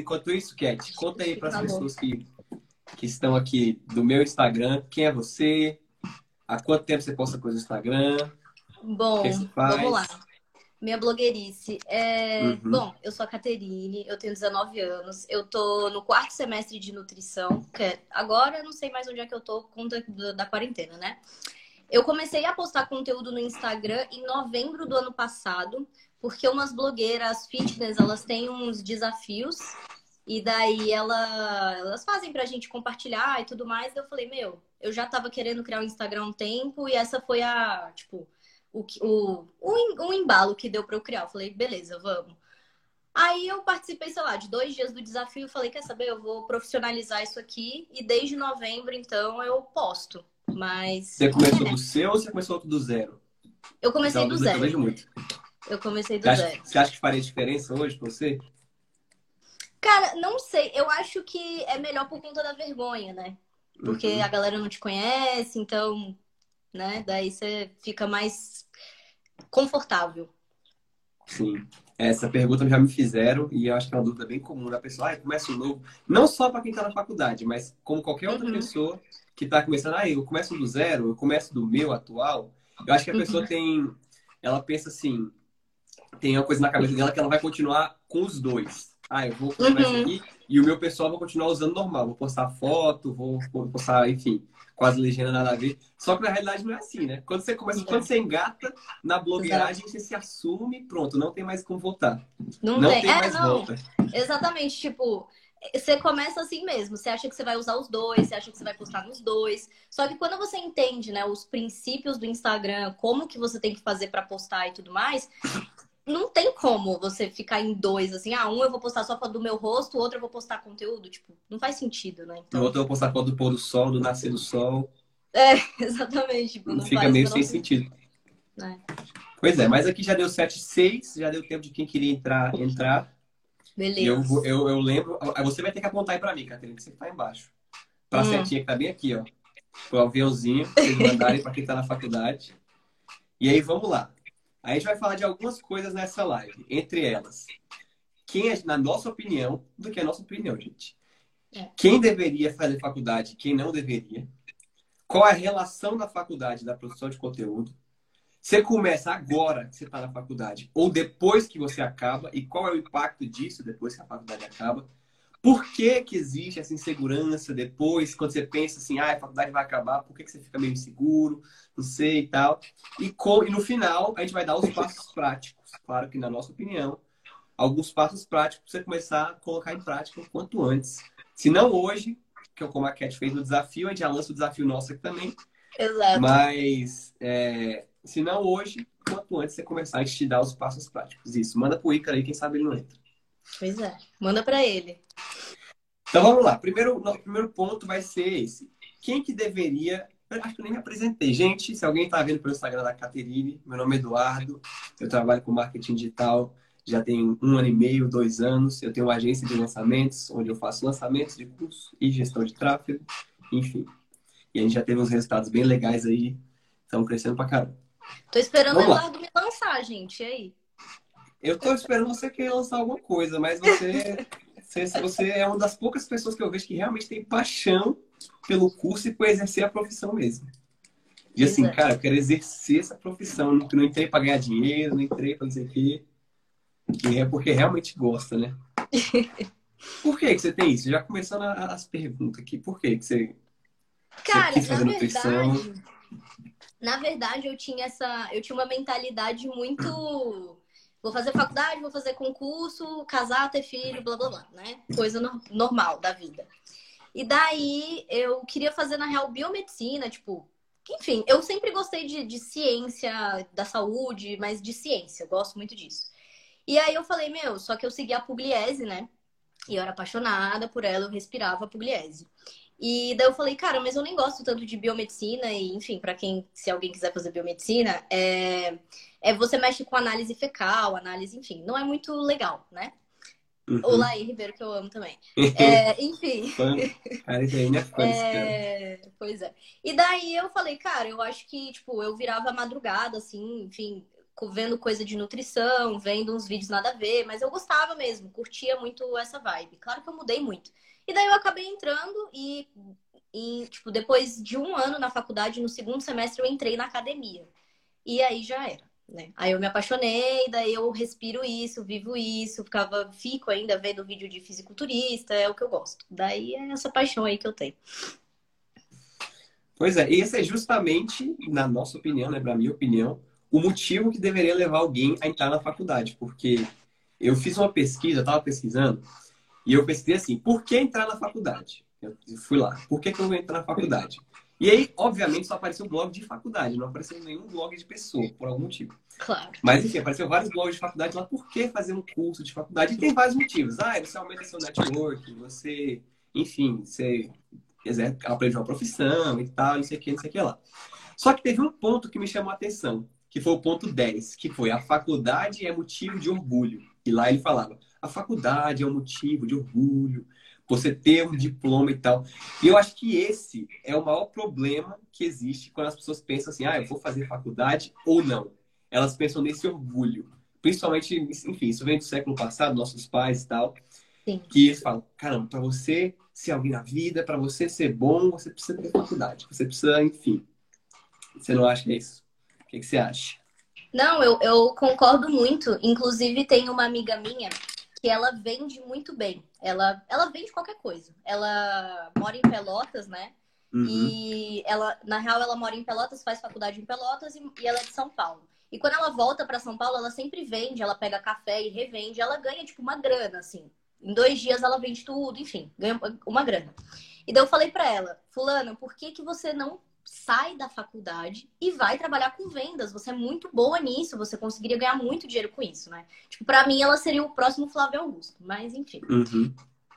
Enquanto isso, Cat, conta aí para as tá pessoas que, que estão aqui do meu Instagram, quem é você, há quanto tempo você posta coisa no Instagram, Bom, vamos lá. Minha blogueirice. É... Uhum. Bom, eu sou a Caterine, eu tenho 19 anos, eu tô no quarto semestre de nutrição, que é... agora eu não sei mais onde é que eu tô com da, da quarentena, né? Eu comecei a postar conteúdo no Instagram em novembro do ano passado, porque umas blogueiras fitness, elas têm uns desafios e daí ela, elas fazem pra gente compartilhar e tudo mais. Eu falei, meu, eu já tava querendo criar um Instagram há um tempo e essa foi a, tipo, o, o, o, o embalo que deu para eu criar. Eu falei, beleza, vamos. Aí eu participei, sei lá, de dois dias do desafio. Falei, quer saber? Eu vou profissionalizar isso aqui. E desde novembro, então, eu posto. Mas. Você começou é. do seu ou você começou do zero? Eu comecei então, do zero. Eu vejo muito. Eu comecei do você zero. Acha, você acha que faria diferença hoje pra você? Cara, não sei. Eu acho que é melhor por conta da vergonha, né? Porque uhum. a galera não te conhece, então né? Daí você fica mais confortável. Sim. Essa pergunta já me fizeram e eu acho que é uma dúvida bem comum da pessoa. Ah, começa um novo. Não só para quem está na faculdade, mas como qualquer outra uhum. pessoa que está começando. Ah, eu começo do zero, eu começo do meu atual. Eu acho que a uhum. pessoa tem. Ela pensa assim. Tem uma coisa na cabeça dela que ela vai continuar com os dois. Ah, eu vou continuar uhum. aqui e o meu pessoal vai continuar usando normal. Vou postar foto, vou, vou postar, enfim, quase legenda nada a ver. Só que na realidade não é assim, né? Quando você começa, quando você engata na blogueiragem, você se assume, pronto, não tem mais como voltar. Não, não tem. tem é, mais não. volta. Exatamente, tipo, você começa assim mesmo. Você acha que você vai usar os dois, você acha que você vai postar nos dois. Só que quando você entende, né, os princípios do Instagram, como que você tem que fazer para postar e tudo mais, não tem como você ficar em dois, assim, ah, um eu vou postar só foto do meu rosto, o outro eu vou postar conteúdo, tipo, não faz sentido, né? Então... O outro eu vou postar foto do pôr do sol, do nascer do sol. É, exatamente. Tipo, não Fica meio sem sentido. É. Pois é, mas aqui já deu 7, 6, já deu tempo de quem queria entrar, entrar. Beleza. Eu, eu, eu lembro, você vai ter que apontar aí pra mim, Catarina, que você tá embaixo. Pra hum. setinha que tá bem aqui, ó. O aviãozinho, pra vocês mandarem pra quem tá na faculdade. E aí, vamos lá. A gente vai falar de algumas coisas nessa live. Entre elas, quem é, na nossa opinião, do que é a nossa opinião, gente. É. Quem deveria fazer faculdade, quem não deveria. Qual é a relação da faculdade da produção de conteúdo. Você começa agora que você está na faculdade ou depois que você acaba e qual é o impacto disso depois que a faculdade acaba. Por que, que existe essa insegurança depois, quando você pensa assim, ah, a faculdade vai acabar, por que, que você fica meio inseguro, não sei e tal. E, com, e no final, a gente vai dar os passos práticos. Claro que, na nossa opinião, alguns passos práticos para você começar a colocar em prática o quanto antes. Se não hoje, que é como a Cat fez no desafio, a gente já lança o desafio nosso aqui também. Exato. Mas, é, se não hoje, quanto antes você começar a te dar os passos práticos. Isso, manda pro Ícaro aí, quem sabe ele não entra. Pois é, manda para ele. Então vamos lá. Primeiro, o primeiro ponto vai ser esse. Quem que deveria. Eu acho que eu nem me apresentei. Gente, se alguém está vendo pelo Instagram da Caterine, meu nome é Eduardo, eu trabalho com marketing digital já tem um ano e meio, dois anos. Eu tenho uma agência de lançamentos, onde eu faço lançamentos de curso e gestão de tráfego, enfim. E a gente já teve uns resultados bem legais aí, estão crescendo pra caramba. Tô esperando Vamos o Eduardo lá. me lançar, gente. E aí? Eu tô esperando você querer lançar alguma coisa, mas você, você, você é uma das poucas pessoas que eu vejo que realmente tem paixão pelo curso e por exercer a profissão mesmo. E assim, Exato. cara, eu quero exercer essa profissão. Não, não entrei para ganhar dinheiro, não entrei para não sei o quê. E é porque realmente gosta, né? Por que, que você tem isso? Já começando as perguntas aqui. Por que, que você, Cara, você na nutrição? Verdade, na verdade, eu tinha essa. Eu tinha uma mentalidade muito Vou fazer faculdade, vou fazer concurso, casar, ter filho, blá blá blá, né? Coisa no, normal da vida. E daí eu queria fazer, na real, biomedicina, tipo. Enfim, eu sempre gostei de, de ciência, da saúde, mas de ciência, eu gosto muito disso. E aí eu falei, meu, só que eu segui a Pugliese, né? E eu era apaixonada por ela, eu respirava a Pugliese. E daí eu falei, cara, mas eu nem gosto tanto de biomedicina, e enfim, para quem, se alguém quiser fazer biomedicina, é, é você mexe com análise fecal, análise, enfim, não é muito legal, né? Uhum. O Laí Ribeiro, que eu amo também. É, enfim. cara, isso aí não é fã é... Pois é. E daí eu falei, cara, eu acho que, tipo, eu virava madrugada, assim, enfim, vendo coisa de nutrição, vendo uns vídeos nada a ver, mas eu gostava mesmo, curtia muito essa vibe. Claro que eu mudei muito. E daí eu acabei entrando e, e tipo, depois de um ano na faculdade, no segundo semestre, eu entrei na academia. E aí já era. Né? Aí eu me apaixonei, daí eu respiro isso, vivo isso, ficava, fico ainda vendo vídeo de fisiculturista, é o que eu gosto. Daí é essa paixão aí que eu tenho. Pois é, esse é justamente, na nossa opinião, né, na minha opinião, o motivo que deveria levar alguém a entrar na faculdade, porque eu fiz uma pesquisa, estava pesquisando, e eu pesquisei assim, por que entrar na faculdade? Eu fui lá, por que, que eu vou entrar na faculdade? E aí, obviamente, só apareceu blog de faculdade, não apareceu nenhum blog de pessoa, por algum motivo. Claro. Mas, enfim, apareceu vários blogs de faculdade lá, por que fazer um curso de faculdade? E tem vários motivos. Ah, você aumenta seu network, você, enfim, você quiser aprender uma profissão e tal, não sei o que, não sei o que lá. Só que teve um ponto que me chamou a atenção, que foi o ponto 10, que foi a faculdade é motivo de orgulho. E lá ele falava, a faculdade é um motivo de orgulho, você ter um diploma e tal. E eu acho que esse é o maior problema que existe quando as pessoas pensam assim, ah, eu vou fazer faculdade ou não. Elas pensam nesse orgulho. Principalmente, enfim, isso vem do século passado, nossos pais e tal. Sim. Que eles falam, caramba, para você ser alguém na vida, para você ser bom, você precisa ter faculdade. Você precisa, enfim. Você não acha é isso? O que, que você acha? Não, eu, eu concordo muito. Inclusive, tem uma amiga minha que ela vende muito bem. Ela, ela vende qualquer coisa. Ela mora em Pelotas, né? Uhum. E ela, na real, ela mora em Pelotas, faz faculdade em Pelotas e, e ela é de São Paulo. E quando ela volta para São Paulo, ela sempre vende, ela pega café e revende, ela ganha tipo uma grana, assim. Em dois dias ela vende tudo, enfim, ganha uma grana. E daí eu falei para ela, fulana, por que que você não sai da faculdade e vai trabalhar com vendas. Você é muito boa nisso, você conseguiria ganhar muito dinheiro com isso, né? Tipo, pra mim ela seria o próximo Flávio Augusto, mas enfim. Uhum.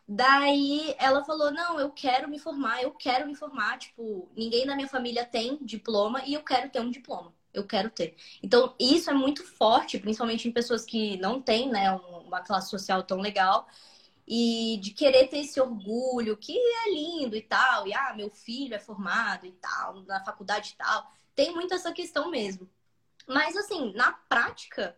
Daí ela falou: Não, eu quero me formar, eu quero me formar. Tipo, ninguém da minha família tem diploma e eu quero ter um diploma. Eu quero ter. Então, isso é muito forte, principalmente em pessoas que não têm, né, uma classe social tão legal e de querer ter esse orgulho que é lindo e tal, e ah, meu filho é formado e tal, na faculdade e tal. Tem muito essa questão mesmo. Mas assim, na prática,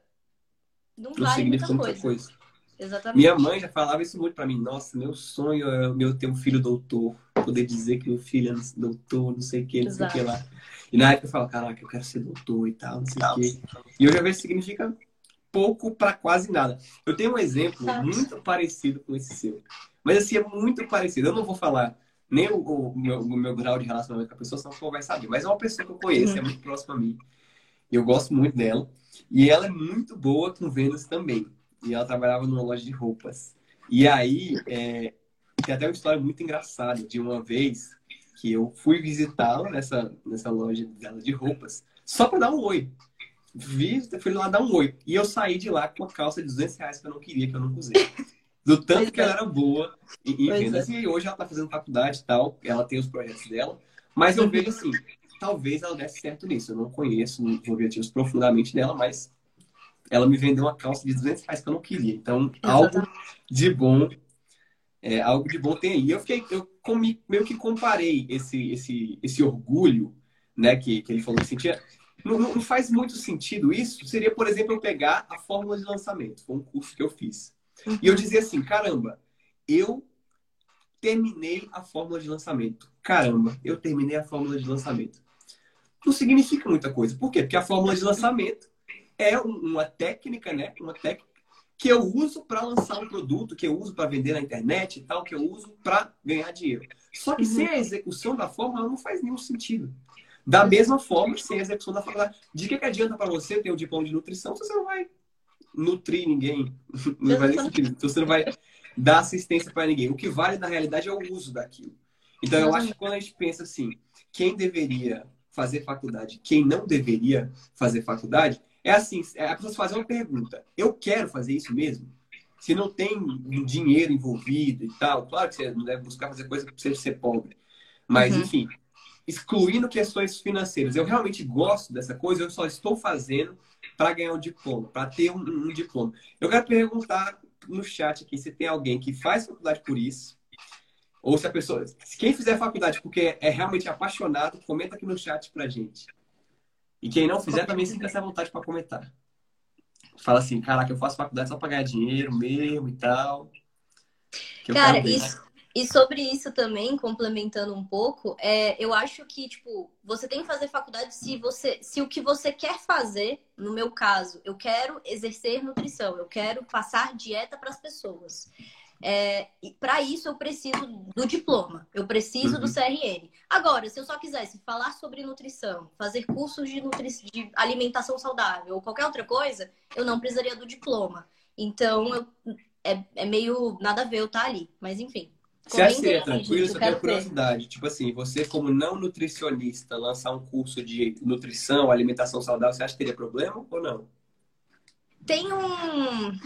não, não vale muita coisa. muita coisa. Exatamente. Minha mãe já falava isso muito para mim. Nossa, meu sonho é meu ter um filho doutor. Poder dizer que meu filho é doutor, não sei o que, não Exato. sei o que lá. E na época eu falava, caraca, eu quero ser doutor e tal, não sei o que. E eu já vejo que significa pouco para quase nada. Eu tenho um exemplo muito parecido com esse seu. Mas assim, é muito parecido. Eu não vou falar nem o, o, meu, o meu, grau de relacionamento com a pessoa, senão você vai saber. Mas é uma pessoa que eu conheço, é muito próxima a mim. Eu gosto muito dela. E ela é muito boa com vendas também. E ela trabalhava numa loja de roupas. E aí, é, tem até uma história muito engraçada de uma vez que eu fui visitá-la nessa, nessa loja dela de roupas, só para dar um oi vi, fui lá dar um oi. E eu saí de lá com uma calça de 200 reais que eu não queria, que eu não usei. Do tanto pois que é. ela era boa e, vendas. É. E hoje ela tá fazendo faculdade e tal, ela tem os projetos dela. Mas eu vejo assim, talvez ela desse certo nisso. Eu não conheço os objetivos profundamente dela, mas ela me vendeu uma calça de 200 reais que eu não queria. Então, Exatamente. algo de bom, é, algo de bom tem aí. Eu fiquei, eu comi, meio que comparei esse, esse, esse orgulho, né, que, que ele falou que sentia não, não, faz muito sentido isso. Seria, por exemplo, eu pegar a fórmula de lançamento. Foi um curso que eu fiz. Uhum. E eu dizia assim, caramba, eu terminei a fórmula de lançamento. Caramba, eu terminei a fórmula de lançamento. Não significa muita coisa. Por quê? Porque a fórmula de lançamento é uma técnica, né? Uma técnica que eu uso para lançar um produto, que eu uso para vender na internet e tal, que eu uso para ganhar dinheiro. Só que uhum. sem a execução da fórmula não faz nenhum sentido. Da mesma forma, sem execução da faculdade. De que, que adianta para você ter um diploma de nutrição se você não vai nutrir ninguém? Não vai nem. Se você não vai dar assistência para ninguém. O que vale na realidade é o uso daquilo. Então, eu acho que quando a gente pensa assim, quem deveria fazer faculdade, quem não deveria fazer faculdade, é assim, é a pessoa fazer uma pergunta. Eu quero fazer isso mesmo? Se não tem dinheiro envolvido e tal, claro que você não deve buscar fazer coisa para você ser pobre. Mas, uhum. enfim, excluindo questões financeiras. Eu realmente gosto dessa coisa, eu só estou fazendo para ganhar um diploma, para ter um, um, diploma. Eu quero perguntar no chat aqui se tem alguém que faz faculdade por isso, ou se a pessoa. Quem fizer faculdade porque é realmente apaixonado, comenta aqui no chat pra gente. E quem não fizer também sinta essa vontade para comentar. fala assim, caraca, eu faço faculdade só pra ganhar dinheiro mesmo e tal. Cara, isso, e sobre isso também, complementando um pouco, é, eu acho que, tipo, você tem que fazer faculdade se você, se o que você quer fazer, no meu caso, eu quero exercer nutrição, eu quero passar dieta para as pessoas. É, para isso eu preciso do diploma, eu preciso uhum. do CRN. Agora, se eu só quisesse falar sobre nutrição, fazer cursos de, nutri de alimentação saudável ou qualquer outra coisa, eu não precisaria do diploma. Então, eu, é, é meio nada a ver eu estar tá ali. Mas enfim. Você acha que seria tranquilo? Só tenho curiosidade. Tipo assim, você como não nutricionista, lançar um curso de nutrição, alimentação saudável, você acha que teria problema ou não? Tem um...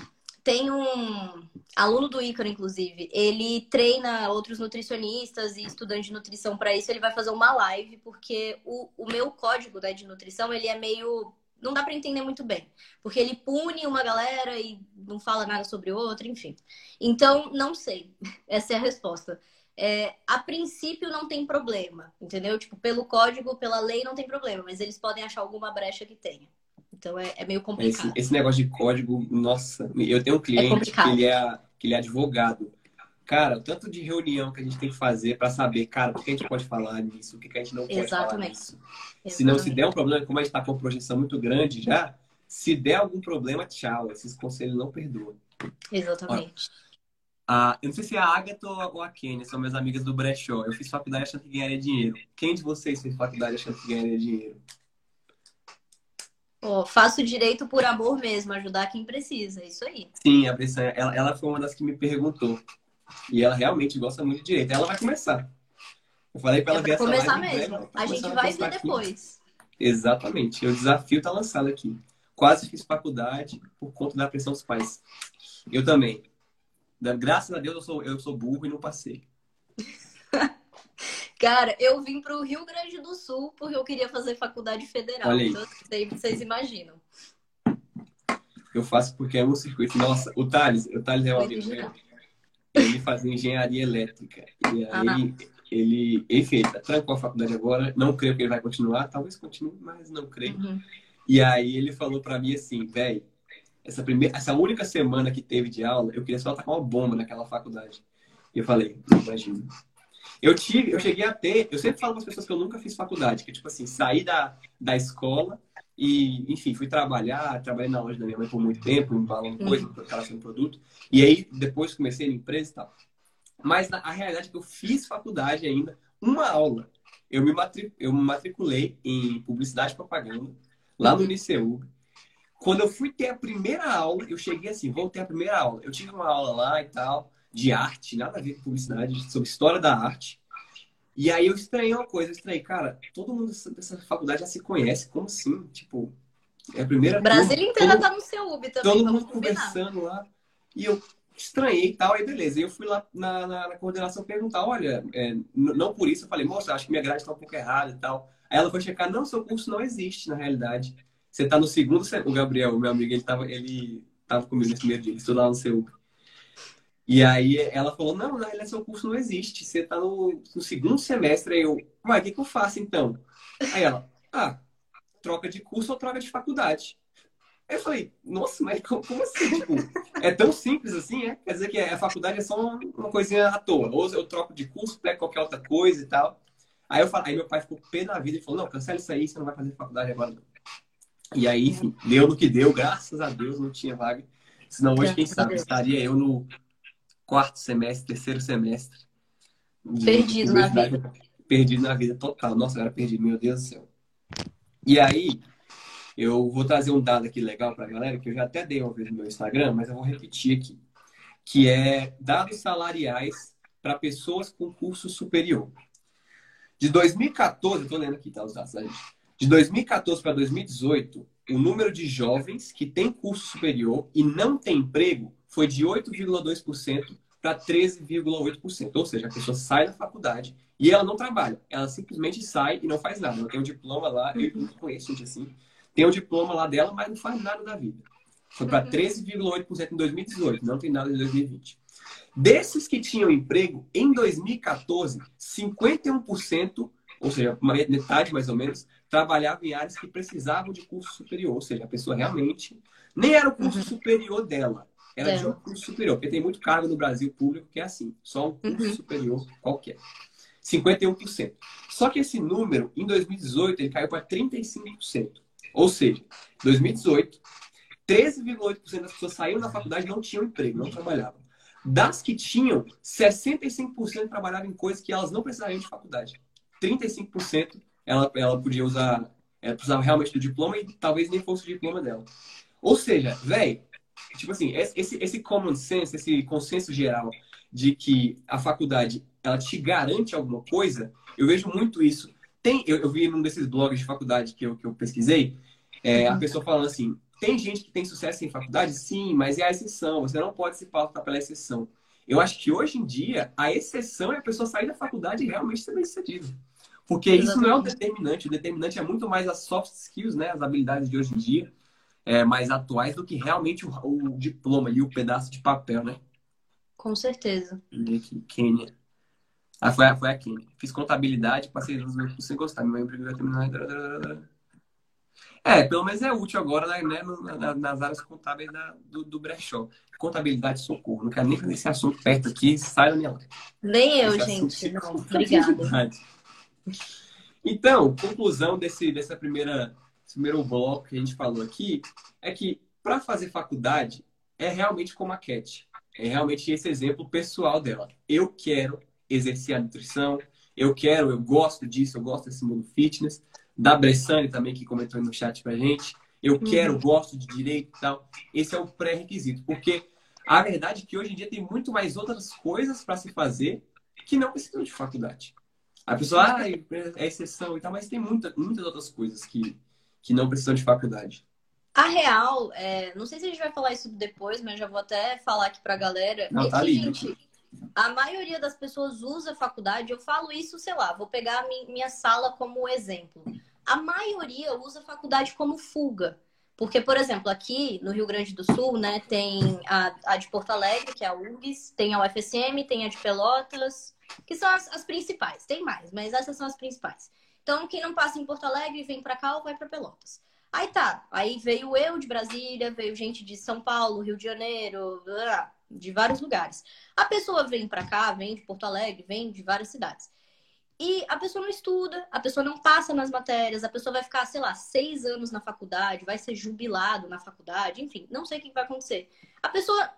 Tem um aluno do Ícaro, inclusive. Ele treina outros nutricionistas e estudantes de nutrição para isso. Ele vai fazer uma live, porque o, o meu código né, de nutrição, ele é meio não dá para entender muito bem, porque ele pune uma galera e não fala nada sobre outra, enfim. Então, não sei. Essa é a resposta. É, a princípio não tem problema, entendeu? Tipo, pelo código, pela lei não tem problema, mas eles podem achar alguma brecha que tenha. Então é, é meio complicado. Esse, esse, negócio de código, nossa, eu tenho um cliente é que, ele é, que ele é advogado. Cara, o tanto de reunião que a gente tem que fazer para saber, cara, o que a gente pode falar nisso, o que a gente não pode Exatamente. falar nisso. Exatamente. Se não se der um problema, como a gente está com uma projeção muito grande já, se der algum problema, tchau. Esses conselhos não perdoam. Exatamente. Ah, eu não sei se é a Agatha ou a Kênia são minhas amigas do brechó. Eu fiz faculdade achando que ganharia dinheiro. Quem de vocês fez faculdade achando que ganharia dinheiro? Oh, faço direito por amor mesmo, ajudar quem precisa, é isso aí. Sim, a Bressan, ela, ela foi uma das que me perguntou. E ela realmente gosta muito de direito. Ela vai começar. Eu falei para ela é ver essa começar mesmo. a gente vai ver depois. Exatamente. O desafio tá lançado aqui. Quase fiz faculdade por conta da pressão dos pais. Eu também. Graças a Deus eu sou, eu sou burro e não passei. Cara, eu vim para o Rio Grande do Sul porque eu queria fazer faculdade federal. Olha aí. Então, vocês imaginam. Eu faço porque é um circuito. Nossa, o Thales, o Thales é um amigo meu ele fazia engenharia elétrica. E aí ele, enfim, ele trancou a faculdade agora. Não creio que ele vai continuar, talvez continue, mas não creio. Uhum. E aí ele falou para mim assim, velho, essa primeira, essa única semana que teve de aula, eu queria só tacar uma bomba naquela faculdade. E eu falei, imagina. Eu tive, eu cheguei a ter, eu sempre falo para as pessoas que eu nunca fiz faculdade, que tipo assim, saí da, da escola e, enfim, fui trabalhar, trabalhei na loja da minha mãe por muito tempo, embalando coisa, uhum. relação de produto. E aí, depois comecei na empresa e tal. Mas a realidade é que eu fiz faculdade ainda, uma aula. Eu me, matric... eu me matriculei em publicidade e propaganda, lá no Uniceu. Quando eu fui ter a primeira aula, eu cheguei assim, vou ter a primeira aula. Eu tive uma aula lá e tal, de arte, nada a ver com publicidade, sobre história da arte. E aí eu estranhei uma coisa, eu estranhei, cara, todo mundo dessa faculdade já se conhece, como assim? Tipo, é a primeira. Brasília inteira todo, tá no seu UB também. Todo mundo conversando lá. E eu estranhei e tal, aí beleza. Eu fui lá na, na, na coordenação perguntar, olha, é, não por isso, eu falei, moça, acho que minha grade está um pouco errada e tal. Aí ela foi checar, não, seu curso não existe, na realidade. Você está no segundo, o Gabriel, meu amigo, ele estava ele tava comigo nesse primeiro dia, ele estudava no seu e aí ela falou, não, na realidade seu curso não existe. Você está no, no, segundo semestre. Aí eu, mas o que, que eu faço então? Aí ela, ah, troca de curso ou troca de faculdade. Aí eu falei, nossa, mas como, como assim? Tipo, é tão simples assim, é? Quer dizer que a faculdade é só uma coisinha à toa. Ou eu troco de curso, pego qualquer outra coisa e tal. Aí eu falei, aí meu pai ficou pé da vida e falou, não, cancela isso aí, você não vai fazer faculdade agora não. E aí, enfim, deu no que deu, graças a Deus não tinha vaga. Senão hoje, quem sabe, estaria eu no quarto semestre, terceiro semestre. Perdido na vida. Perdido na vida total. Nossa, eu era perdido, meu Deus do céu. E aí, eu vou trazer um dado aqui legal para a galera, que eu já até dei uma vez no meu Instagram, mas eu vou repetir aqui. Que é dados salariais para pessoas com curso superior. De 2014, estou lendo aqui, tá, os dados da gente. De 2014 para 2018, o número de jovens que têm curso superior e não tem emprego foi de 8,2% para 13,8%. Ou seja, a pessoa sai da faculdade e ela não trabalha. Ela simplesmente sai e não faz nada. Ela tem um diploma lá, eu não conheço gente assim, tem um diploma lá dela, mas não faz nada da vida. Foi para 13,8% em 2018, não tem nada em 2020. Desses que tinham emprego, em 2014, 51%, ou seja, metade mais ou menos, trabalhavam em áreas que precisavam de curso superior. Ou seja, a pessoa realmente Nem era o curso uhum. superior dela. Era é. de um curso superior, porque tem muito cargo no Brasil público que é assim, só um curso uhum. superior qualquer. 51%. Só que esse número, em 2018, ele caiu para 35%. Ou seja, 2018, 13,8% das pessoas saíram da faculdade e não tinham emprego, não trabalhavam. Das que tinham, 65% trabalhavam em coisas que elas não precisariam de faculdade. 35% ela, ela podia usar, ela precisava realmente do diploma e talvez nem fosse o diploma dela. Ou seja, velho, tipo assim, esse, esse common sense, esse consenso geral de que a faculdade ela te garante alguma coisa, eu vejo muito isso. Tem, eu, eu vi num desses blogs de faculdade que eu, que eu pesquisei, é, a uhum. pessoa falando assim, tem gente que tem sucesso em faculdade? Sim, mas é a exceção. Você não pode se pautar pela exceção. Eu acho que hoje em dia, a exceção é a pessoa sair da faculdade e realmente ser bem-sucedido. Porque Exatamente. isso não é o determinante. O determinante é muito mais as soft skills, né? As habilidades de hoje em dia, é, mais atuais, do que realmente o, o diploma e o pedaço de papel, né? Com certeza. Aqui, Quênia. Ah, foi, foi a Quênia. Fiz contabilidade, passei os meus sem gostar. Meu emprego vai terminar. É, pelo menos é útil agora né, nas áreas contábeis da, do, do brechó. Contabilidade, socorro. Não quero nem fazer esse assunto perto aqui, sai da minha live. Nem eu, gente. Não, obrigada. Então, conclusão desse, dessa primeira, esse primeiro bloco que a gente falou aqui é que para fazer faculdade é realmente como a Cat. É realmente esse exemplo pessoal dela. Eu quero exercer a nutrição, eu quero, eu gosto disso, eu gosto desse mundo fitness da Bressane também, que comentou no chat pra gente. Eu uhum. quero, gosto de direito e tal. Esse é o pré-requisito. Porque a verdade é que hoje em dia tem muito mais outras coisas para se fazer que não precisam de faculdade. A pessoa, ah, é exceção e tal, mas tem muita, muitas outras coisas que, que não precisam de faculdade. A real, é, não sei se a gente vai falar isso depois, mas já vou até falar aqui pra galera. Não, é tá que, gente, a maioria das pessoas usa faculdade. Eu falo isso, sei lá, vou pegar a minha sala como exemplo a maioria usa a faculdade como fuga. Porque, por exemplo, aqui no Rio Grande do Sul, né, tem a, a de Porto Alegre, que é a URGS, tem a UFSM, tem a de Pelotas, que são as, as principais. Tem mais, mas essas são as principais. Então, quem não passa em Porto Alegre vem para cá ou vai para Pelotas. Aí tá, aí veio eu de Brasília, veio gente de São Paulo, Rio de Janeiro, de vários lugares. A pessoa vem para cá, vem de Porto Alegre, vem de várias cidades. E a pessoa não estuda, a pessoa não passa nas matérias, a pessoa vai ficar, sei lá, seis anos na faculdade, vai ser jubilado na faculdade, enfim, não sei o que vai acontecer. A pessoa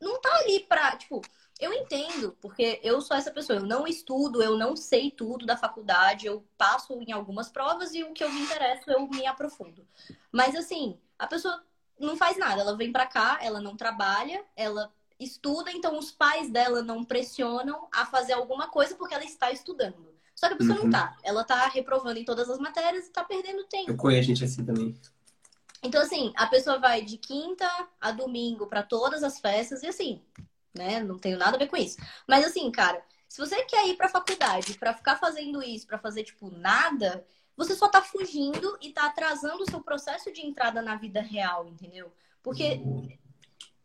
não tá ali pra, tipo, eu entendo, porque eu sou essa pessoa, eu não estudo, eu não sei tudo da faculdade, eu passo em algumas provas e o que eu me interesso eu me aprofundo. Mas assim, a pessoa não faz nada, ela vem pra cá, ela não trabalha, ela estuda, então os pais dela não pressionam a fazer alguma coisa porque ela está estudando. Só que a pessoa uhum. não tá. Ela tá reprovando em todas as matérias e tá perdendo tempo. Eu conheço gente assim também. Então, assim, a pessoa vai de quinta a domingo para todas as festas e assim, né? Não tenho nada a ver com isso. Mas assim, cara, se você quer ir pra faculdade para ficar fazendo isso, para fazer, tipo, nada, você só tá fugindo e tá atrasando o seu processo de entrada na vida real, entendeu? Porque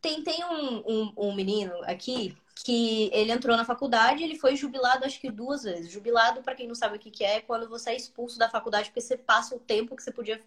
tem, tem um, um, um menino aqui que ele entrou na faculdade, ele foi jubilado acho que duas vezes. Jubilado, para quem não sabe o que, que é, é quando você é expulso da faculdade porque você passa o tempo que você podia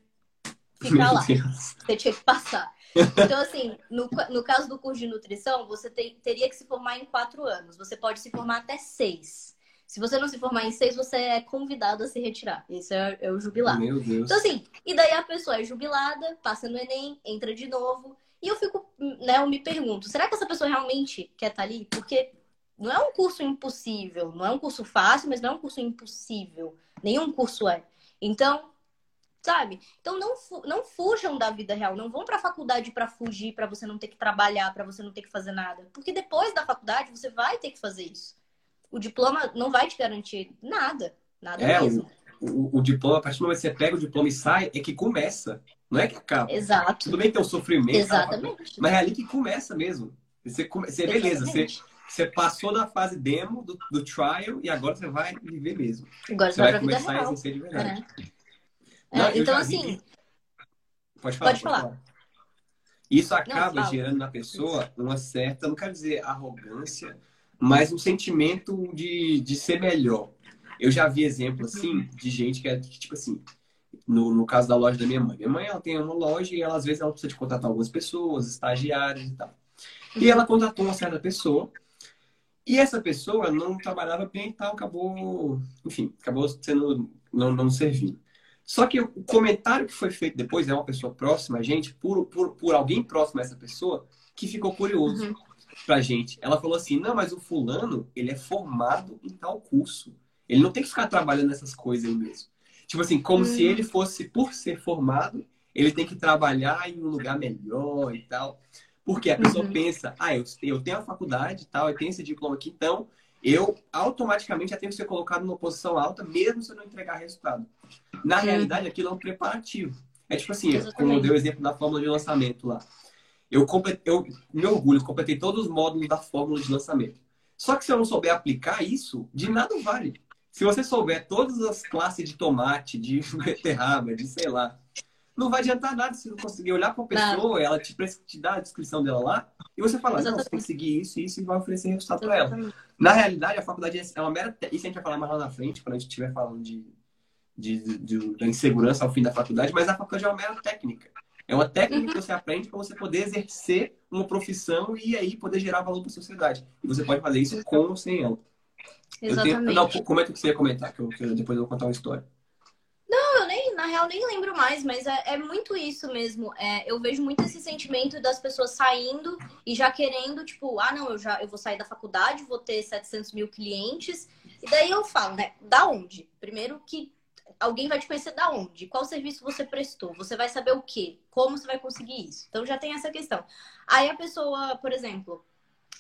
ficar lá. Você tinha que passar. Então, assim, no, no caso do curso de nutrição, você tem, teria que se formar em quatro anos. Você pode se formar até seis. Se você não se formar em seis, você é convidado a se retirar. Isso é, é o jubilado. Meu Deus. Então, assim, e daí a pessoa é jubilada, passa no Enem, entra de novo. E eu fico, né, eu me pergunto, será que essa pessoa realmente quer estar tá ali? Porque não é um curso impossível, não é um curso fácil, mas não é um curso impossível. Nenhum curso é. Então, sabe? Então não, não fujam da vida real, não vão para a faculdade para fugir, para você não ter que trabalhar, para você não ter que fazer nada, porque depois da faculdade você vai ter que fazer isso. O diploma não vai te garantir nada, nada é, mesmo. O, o, o diploma, a partir do momento que você pega o diploma e sai, é que começa. Não é que acaba. Exato. Tudo bem que tem um sofrimento. Exatamente. Mas é ali que começa mesmo. Você, você beleza, você, você passou da fase demo, do, do, trial, e agora você vai viver mesmo. Agora você, vai, vai começar a exercer de verdade. É. Não, é, então, assim. Pode falar. Pode, falar. Isso acaba não, gerando na pessoa uma certa, não quero dizer arrogância, mas um sentimento de, de ser melhor. Eu já vi exemplo, assim, de gente que é, tipo assim, No, no caso da loja da minha mãe. Minha mãe ela tem uma loja e ela, às vezes ela precisa de contratar algumas pessoas, estagiários e tal. E ela contratou uma certa pessoa e essa pessoa não trabalhava bem e tal, acabou, enfim, acabou sendo, não, não servindo. Só que o comentário que foi feito depois é uma pessoa próxima a gente, por, por, por alguém próximo a essa pessoa, que ficou curioso uhum. pra gente. Ela falou assim: não, mas o fulano, ele é formado em tal curso. Ele não tem que ficar trabalhando nessas coisas aí mesmo. Tipo assim, como uhum. se ele fosse, por ser formado, ele tem que trabalhar em um lugar melhor e tal. Porque a pessoa uhum. pensa, ah, eu, eu tenho a faculdade e tal, eu tenho esse diploma aqui, então eu automaticamente já tenho que ser colocado numa posição alta, mesmo se eu não entregar resultado. Na realidade, aquilo é um preparativo. É tipo assim, Exatamente. como eu dei o exemplo da fórmula de lançamento lá. Eu, eu me orgulho, completei todos os módulos da fórmula de lançamento. Só que se eu não souber aplicar isso, de nada vale. Se você souber todas as classes de tomate, de beterraba, de sei lá, não vai adiantar nada se não conseguir olhar para a pessoa, ela te, te dá a descrição dela lá, e você fala, Exatamente. não, você tem que seguir isso e isso e vai oferecer resultado para ela. Na realidade, a faculdade é uma mera. Isso a gente vai falar mais lá na frente, quando a gente estiver falando de, de, de, da insegurança ao fim da faculdade, mas a faculdade é uma mera técnica. É uma técnica que você aprende para você poder exercer uma profissão e aí poder gerar valor para a sociedade. E você pode fazer isso com ou sem ela. Exatamente. Tenho... Não, como é que você ia comentar? Que, eu, que depois eu vou contar uma história. Não, eu nem, na real, nem lembro mais, mas é, é muito isso mesmo. É, eu vejo muito esse sentimento das pessoas saindo e já querendo, tipo, ah, não, eu já eu vou sair da faculdade, vou ter 700 mil clientes. E daí eu falo, né, da onde? Primeiro que alguém vai te conhecer da onde? Qual serviço você prestou? Você vai saber o quê? Como você vai conseguir isso? Então já tem essa questão. Aí a pessoa, por exemplo,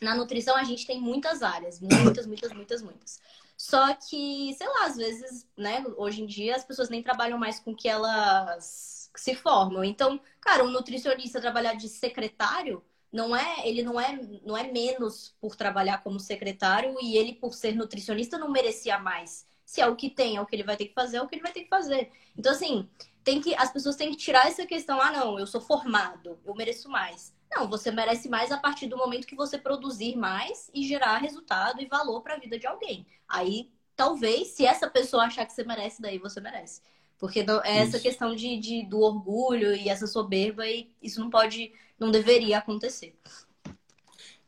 na nutrição a gente tem muitas áreas, muitas, muitas, muitas, muitas. Só que, sei lá, às vezes, né, hoje em dia as pessoas nem trabalham mais com que elas se formam. Então, cara, um nutricionista trabalhar de secretário não é, ele não é, não é menos por trabalhar como secretário e ele por ser nutricionista não merecia mais. Se é o que tem, é o que ele vai ter que fazer, é o que ele vai ter que fazer. Então assim, tem que as pessoas têm que tirar essa questão, ah, não, eu sou formado, eu mereço mais. Não, você merece mais a partir do momento que você produzir mais e gerar resultado e valor para a vida de alguém. Aí, talvez, se essa pessoa achar que você merece, daí você merece. Porque não, é essa questão de, de, do orgulho e essa soberba, e isso não pode, não deveria acontecer.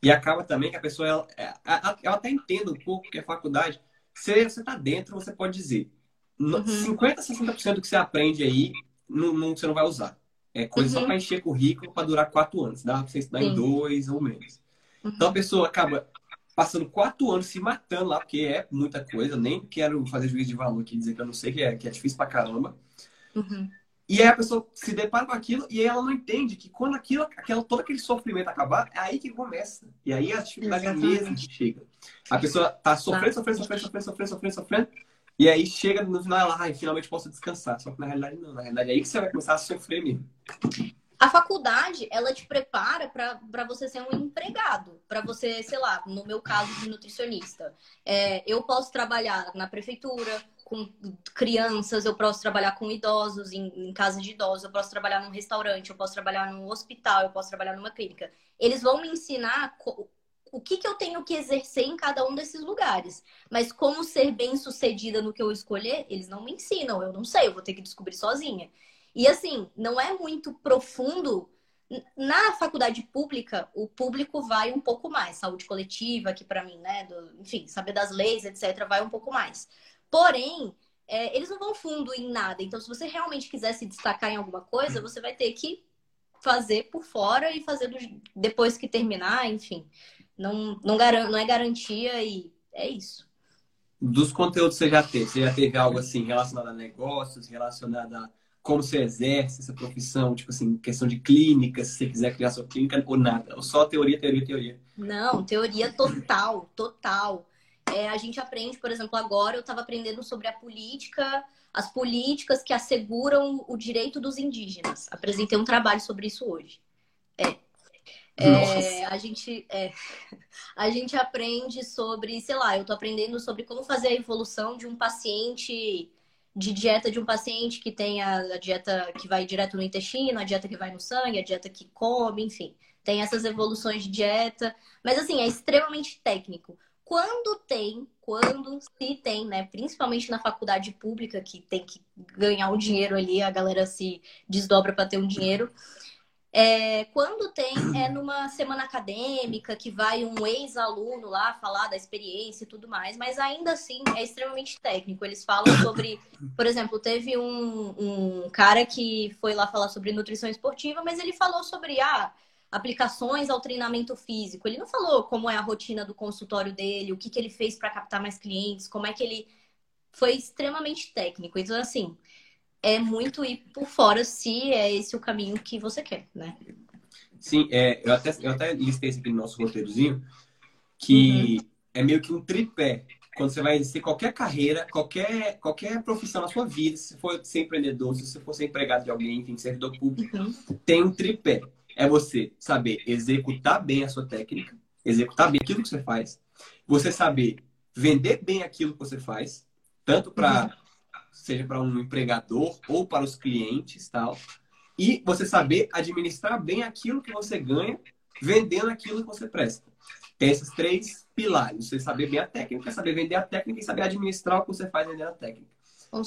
E acaba também que a pessoa, ela, ela, ela até entende um pouco que a faculdade, você está dentro, você pode dizer. Uhum. 50%, 60% do que você aprende aí, não, não, você não vai usar. É coisa uhum. só para encher currículo para durar quatro anos. Dá para você estudar Sim. em dois ou menos. Uhum. Então a pessoa acaba passando quatro anos se matando lá, porque é muita coisa. Nem quero fazer juízo de valor aqui dizer que eu não sei que é, que é difícil pra caramba. Uhum. E aí a pessoa se depara com aquilo e aí ela não entende que quando aquilo, aquela, todo aquele sofrimento acabar, é aí que começa. E aí a dificuldade Exatamente. mesmo chega. A pessoa tá sofrendo, sofrendo, sofrendo, sofrendo, sofrendo, sofrendo, sofrendo. E aí chega no final ela, ai, finalmente posso descansar. Só que na realidade não. Na realidade é aí que você vai começar a sofrer mesmo. A faculdade, ela te prepara para você ser um empregado, para você, sei lá, no meu caso de nutricionista. É, eu posso trabalhar na prefeitura com crianças, eu posso trabalhar com idosos, em, em casa de idosos, eu posso trabalhar num restaurante, eu posso trabalhar num hospital, eu posso trabalhar numa clínica. Eles vão me ensinar o que, que eu tenho que exercer em cada um desses lugares. Mas como ser bem sucedida no que eu escolher, eles não me ensinam. Eu não sei, eu vou ter que descobrir sozinha. E assim, não é muito profundo. Na faculdade pública, o público vai um pouco mais. Saúde coletiva, aqui para mim, né? Do, enfim, saber das leis, etc., vai um pouco mais. Porém, é, eles não vão fundo em nada. Então, se você realmente quiser se destacar em alguma coisa, você vai ter que fazer por fora e fazer do, depois que terminar, enfim não, não, garan não é garantia e é isso. Dos conteúdos que você já teve, você já teve algo assim relacionado a negócios, relacionado a como você exerce essa profissão, tipo assim, questão de clínica, se você quiser criar sua clínica ou nada, ou só teoria, teoria, teoria? Não, teoria total, total. É, a gente aprende, por exemplo, agora eu estava aprendendo sobre a política, as políticas que asseguram o direito dos indígenas. Apresentei um trabalho sobre isso hoje. É, é, a, gente, é, a gente aprende sobre, sei lá, eu tô aprendendo sobre como fazer a evolução de um paciente, de dieta de um paciente que tem a, a dieta que vai direto no intestino, a dieta que vai no sangue, a dieta que come, enfim. Tem essas evoluções de dieta. Mas assim, é extremamente técnico. Quando tem, quando se tem, né? Principalmente na faculdade pública, que tem que ganhar um dinheiro ali, a galera se desdobra para ter um dinheiro. É, quando tem, é numa semana acadêmica, que vai um ex-aluno lá falar da experiência e tudo mais, mas ainda assim é extremamente técnico. Eles falam sobre, por exemplo, teve um, um cara que foi lá falar sobre nutrição esportiva, mas ele falou sobre ah, aplicações ao treinamento físico. Ele não falou como é a rotina do consultório dele, o que, que ele fez para captar mais clientes, como é que ele. Foi extremamente técnico. Então, assim, é muito ir por fora se é esse o caminho que você quer, né? Sim, é, eu, até, eu até listei isso aqui no nosso roteirozinho, que uhum. é meio que um tripé. Quando você vai exercer qualquer carreira, qualquer, qualquer profissão na sua vida, se for ser empreendedor, se você for ser empregado de alguém, enfim, servidor público, uhum. tem um tripé. É você saber executar bem a sua técnica, executar bem aquilo que você faz, você saber vender bem aquilo que você faz, tanto para uhum seja para um empregador ou para os clientes, tal. E você saber administrar bem aquilo que você ganha, vendendo aquilo que você presta. Tem esses três pilares. Você saber bem a técnica, saber vender a técnica e saber administrar o que você faz vendendo a técnica.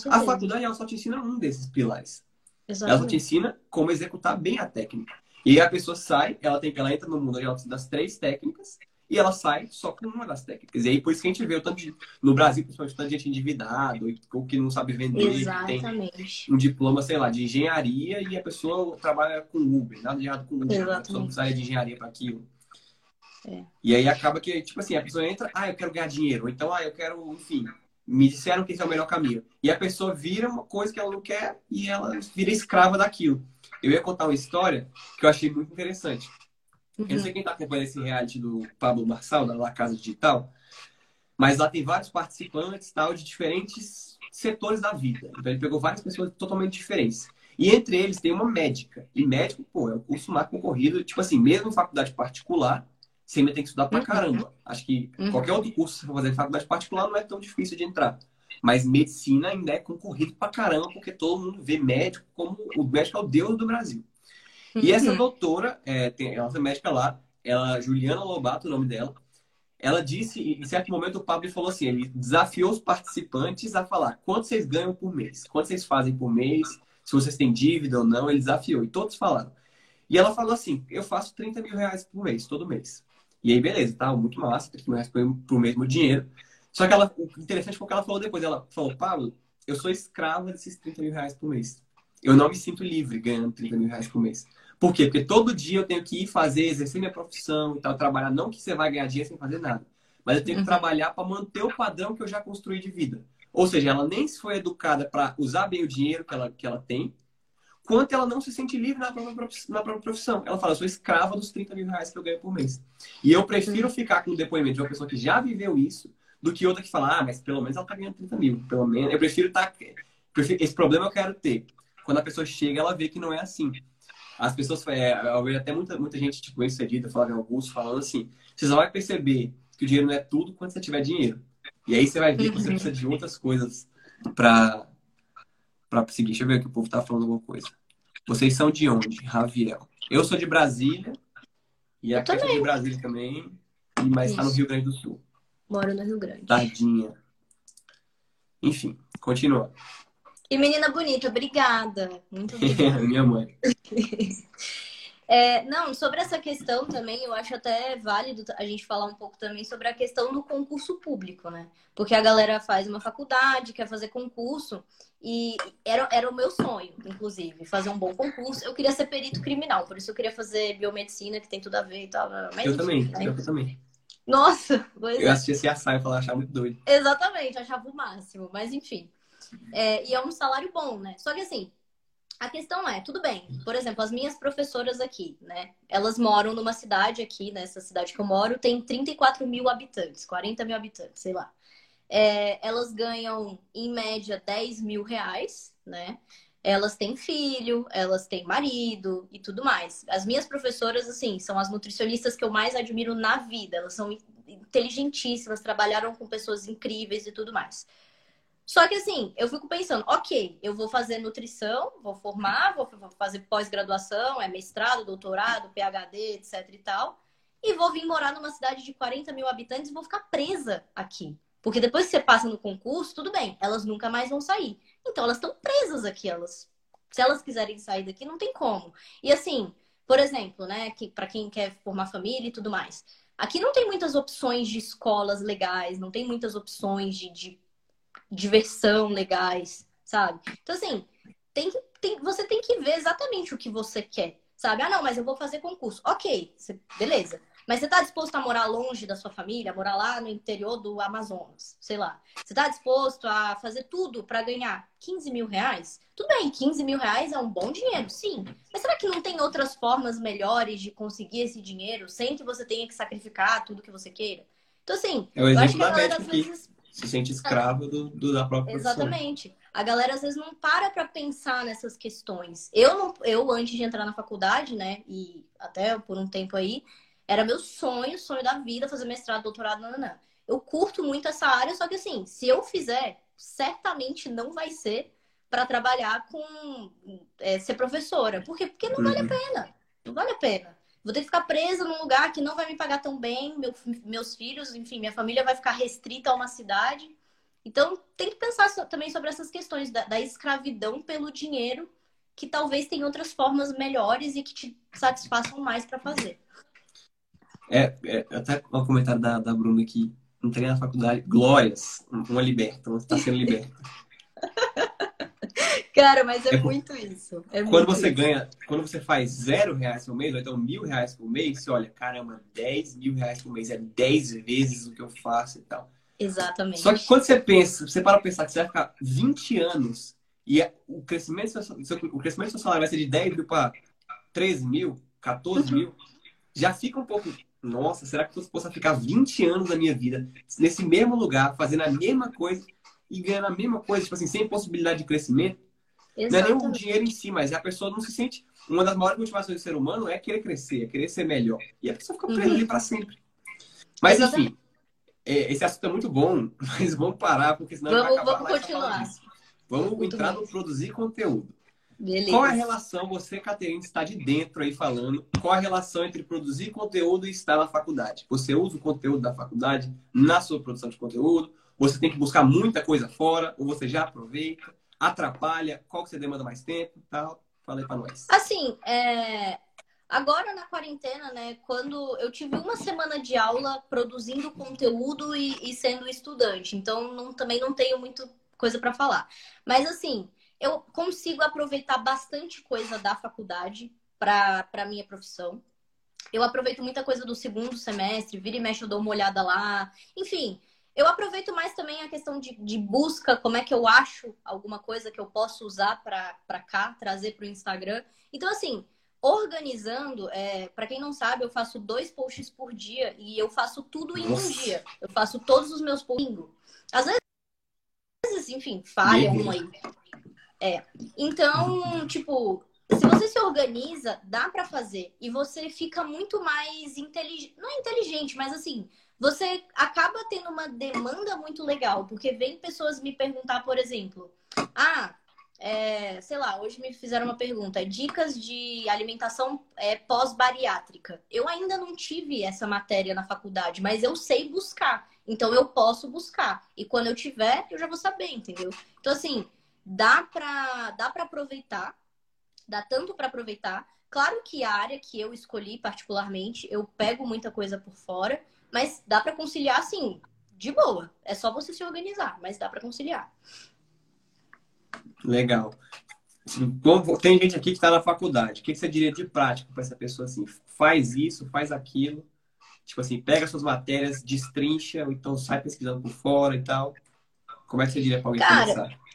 A faculdade ela só te ensina um desses pilares. Exatamente. Ela só te ensina como executar bem a técnica. E a pessoa sai, ela tem ela entra no mundo das três técnicas e ela sai só com uma das técnicas. E aí, por isso que a gente vê o tanto de, no Brasil, principalmente, o tanto de gente endividado, ou que não sabe vender, Exatamente. tem um diploma, sei lá, de engenharia e a pessoa trabalha com Uber, nada de errado com Uber, Exatamente. a pessoa precisa de engenharia para aquilo. É. E aí acaba que, tipo assim, a pessoa entra, ah, eu quero ganhar dinheiro, ou então, ah, eu quero, enfim, me disseram que esse é o melhor caminho. E a pessoa vira uma coisa que ela não quer e ela vira escrava daquilo. Eu ia contar uma história que eu achei muito interessante. Uhum. Eu não sei quem está acompanhando esse reality do Pablo Marçal, da La Casa Digital, mas lá tem vários participantes tal, de diferentes setores da vida. Então ele pegou várias pessoas totalmente diferentes. E entre eles tem uma médica. E médico, pô, é o curso mais concorrido. Tipo assim, mesmo em faculdade particular, você ainda tem que estudar pra uhum. caramba. Acho que uhum. qualquer outro curso que você for fazer em faculdade particular não é tão difícil de entrar. Mas medicina ainda é concorrido pra caramba, porque todo mundo vê médico como o médico é o deus do Brasil. E essa uhum. doutora, é, tem, ela médica lá, ela, Juliana Lobato, o nome dela, ela disse, em certo momento o Pablo falou assim, ele desafiou os participantes a falar quanto vocês ganham por mês, quanto vocês fazem por mês, se vocês têm dívida ou não, ele desafiou, e todos falaram. E ela falou assim, eu faço 30 mil reais por mês, todo mês. E aí, beleza, tá, muito massa, 30 mil reais por mesmo dinheiro. Só que ela, o interessante foi o que ela falou depois, ela falou, Pablo, eu sou escrava desses 30 mil reais por mês. Eu não me sinto livre ganhando 30 mil reais por mês. Por quê? Porque todo dia eu tenho que ir fazer, exercer minha profissão e tal, trabalhar. Não que você vai ganhar dinheiro sem fazer nada, mas eu tenho que uhum. trabalhar para manter o padrão que eu já construí de vida. Ou seja, ela nem se foi educada para usar bem o dinheiro que ela, que ela tem, quanto ela não se sente livre na própria, na própria profissão. Ela fala, eu sou escrava dos 30 mil reais que eu ganho por mês. E eu prefiro uhum. ficar com o depoimento de uma pessoa que já viveu isso do que outra que fala, ah, mas pelo menos ela está ganhando 30 mil. Pelo menos, eu prefiro estar. Tá, esse problema eu quero ter. Quando a pessoa chega, ela vê que não é assim. As pessoas, é, eu vejo até muita, muita gente, tipo, bem-sucedida, Flávio Augusto, falando assim, você só vai perceber que o dinheiro não é tudo quando você tiver dinheiro. E aí você vai ver que você precisa de outras coisas para para seguir. Deixa eu ver que o povo tá falando alguma coisa. Vocês são de onde? Raviel. Eu sou de Brasília. E a Kátia é de Brasília também. Mas está no Rio Grande do Sul. Moro no Rio Grande. Tadinha. Enfim, continua. E menina bonita, obrigada. Muito obrigada. Minha mãe. É, não, sobre essa questão também, eu acho até válido a gente falar um pouco também sobre a questão do concurso público, né? Porque a galera faz uma faculdade, quer fazer concurso, e era, era o meu sonho, inclusive, fazer um bom concurso. Eu queria ser perito criminal, por isso eu queria fazer biomedicina, que tem tudo a ver e tal. Mas, eu enfim, também, né? eu também. Nossa! Eu assisti esse açaí e falei, achava muito doido. Exatamente, achava o máximo, mas enfim. É, e é um salário bom, né? Só que assim, a questão é, tudo bem, por exemplo, as minhas professoras aqui, né? Elas moram numa cidade aqui, nessa cidade que eu moro, tem 34 mil habitantes, 40 mil habitantes, sei lá. É, elas ganham, em média, 10 mil reais, né? Elas têm filho, elas têm marido e tudo mais. As minhas professoras, assim, são as nutricionistas que eu mais admiro na vida. Elas são inteligentíssimas, trabalharam com pessoas incríveis e tudo mais. Só que assim, eu fico pensando, ok, eu vou fazer nutrição, vou formar, vou fazer pós-graduação, é mestrado, doutorado, PhD, etc e tal. e vou vir morar numa cidade de 40 mil habitantes e vou ficar presa aqui. Porque depois que você passa no concurso, tudo bem, elas nunca mais vão sair. Então elas estão presas aqui, elas. Se elas quiserem sair daqui, não tem como. E assim, por exemplo, né, que para quem quer formar família e tudo mais. Aqui não tem muitas opções de escolas legais, não tem muitas opções de, de diversão legais, sabe? Então, assim, tem que, tem, você tem que ver exatamente o que você quer, sabe? Ah, não, mas eu vou fazer concurso. Ok, beleza. Mas você está disposto a morar longe da sua família, morar lá no interior do Amazonas, sei lá. Você está disposto a fazer tudo para ganhar 15 mil reais? Tudo bem, 15 mil reais é um bom dinheiro, sim. Mas será que não tem outras formas melhores de conseguir esse dinheiro sem que você tenha que sacrificar tudo que você queira? Então, assim, é eu acho que a galera às vezes. Se sente escravo do, do da própria Exatamente. A galera às vezes não para para pensar nessas questões. Eu, não, eu, antes de entrar na faculdade, né, e até por um tempo aí, era meu sonho, sonho da vida, fazer mestrado, doutorado, nananã. Eu curto muito essa área, só que assim, se eu fizer, certamente não vai ser para trabalhar com é, ser professora. Por quê? Porque não vale a uhum. pena. Não vale a pena. Vou ter que ficar presa num lugar que não vai me pagar tão bem, meu, meus filhos, enfim, minha família vai ficar restrita a uma cidade. Então, tem que pensar também sobre essas questões da, da escravidão pelo dinheiro, que talvez tem outras formas melhores e que te satisfaçam mais para fazer. É, é, até um comentário da, da Bruna aqui. Entrei na faculdade, glórias, uma liberta, uma está sendo liberta. Cara, mas é, é muito isso. É quando muito você isso. ganha, quando você faz zero reais por mês, ou então mil reais por mês, você olha, caramba, 10 mil reais por mês é 10 vezes o que eu faço e tal. Exatamente. Só que quando você pensa, você para pensar que você vai ficar 20 anos e o crescimento, o crescimento do seu salário vai ser de 10 mil para 13 mil, 14 mil, já fica um pouco nossa, será que eu possa ficar 20 anos da minha vida nesse mesmo lugar, fazendo a mesma coisa e ganhando a mesma coisa, tipo assim, sem possibilidade de crescimento? Exatamente. Não é nem o dinheiro em si, mas a pessoa não se sente. Uma das maiores motivações do ser humano é querer crescer, é querer ser melhor. E a pessoa fica presa uhum. ali para sempre. Mas, Exatamente. enfim, é, esse assunto é muito bom, mas vamos parar, porque senão vamos, vai acabar Vamos continuar. Vamos muito entrar bem. no produzir conteúdo. Beleza. Qual é a relação, você, Caterine, está de dentro aí falando, qual a relação entre produzir conteúdo e estar na faculdade? Você usa o conteúdo da faculdade na sua produção de conteúdo? Você tem que buscar muita coisa fora? Ou você já aproveita? Atrapalha? Qual que você demanda mais tempo? Tal? Fala aí para nós. Assim, é... agora na quarentena, né, quando eu tive uma semana de aula produzindo conteúdo e, e sendo estudante, então não, também não tenho muito coisa para falar. Mas assim, eu consigo aproveitar bastante coisa da faculdade para a minha profissão. Eu aproveito muita coisa do segundo semestre, vira e mexe, eu dou uma olhada lá. Enfim, eu aproveito mais também a questão de, de busca, como é que eu acho alguma coisa que eu posso usar para cá, trazer para o Instagram. Então, assim, organizando, é, para quem não sabe, eu faço dois posts por dia e eu faço tudo em Nossa. um dia. Eu faço todos os meus posts. Às vezes, enfim, falha um aí. É. Então, tipo, se você se organiza, dá para fazer. E você fica muito mais inteligente. Não é inteligente, mas assim, você acaba tendo uma demanda muito legal. Porque vem pessoas me perguntar, por exemplo, ah. É, sei lá, hoje me fizeram uma pergunta: dicas de alimentação é, pós-bariátrica. Eu ainda não tive essa matéria na faculdade, mas eu sei buscar. Então eu posso buscar. E quando eu tiver, eu já vou saber, entendeu? Então, assim, dá para dá para aproveitar, dá tanto para aproveitar. Claro que a área que eu escolhi particularmente, eu pego muita coisa por fora, mas dá para conciliar assim, de boa. É só você se organizar, mas dá para conciliar. Legal. Tem gente aqui que está na faculdade. O que você diria de prática para essa pessoa assim? Faz isso, faz aquilo. Tipo assim, pega suas matérias, destrincha, ou então sai pesquisando por fora e tal. Como é que você diria para alguém Cara, começar?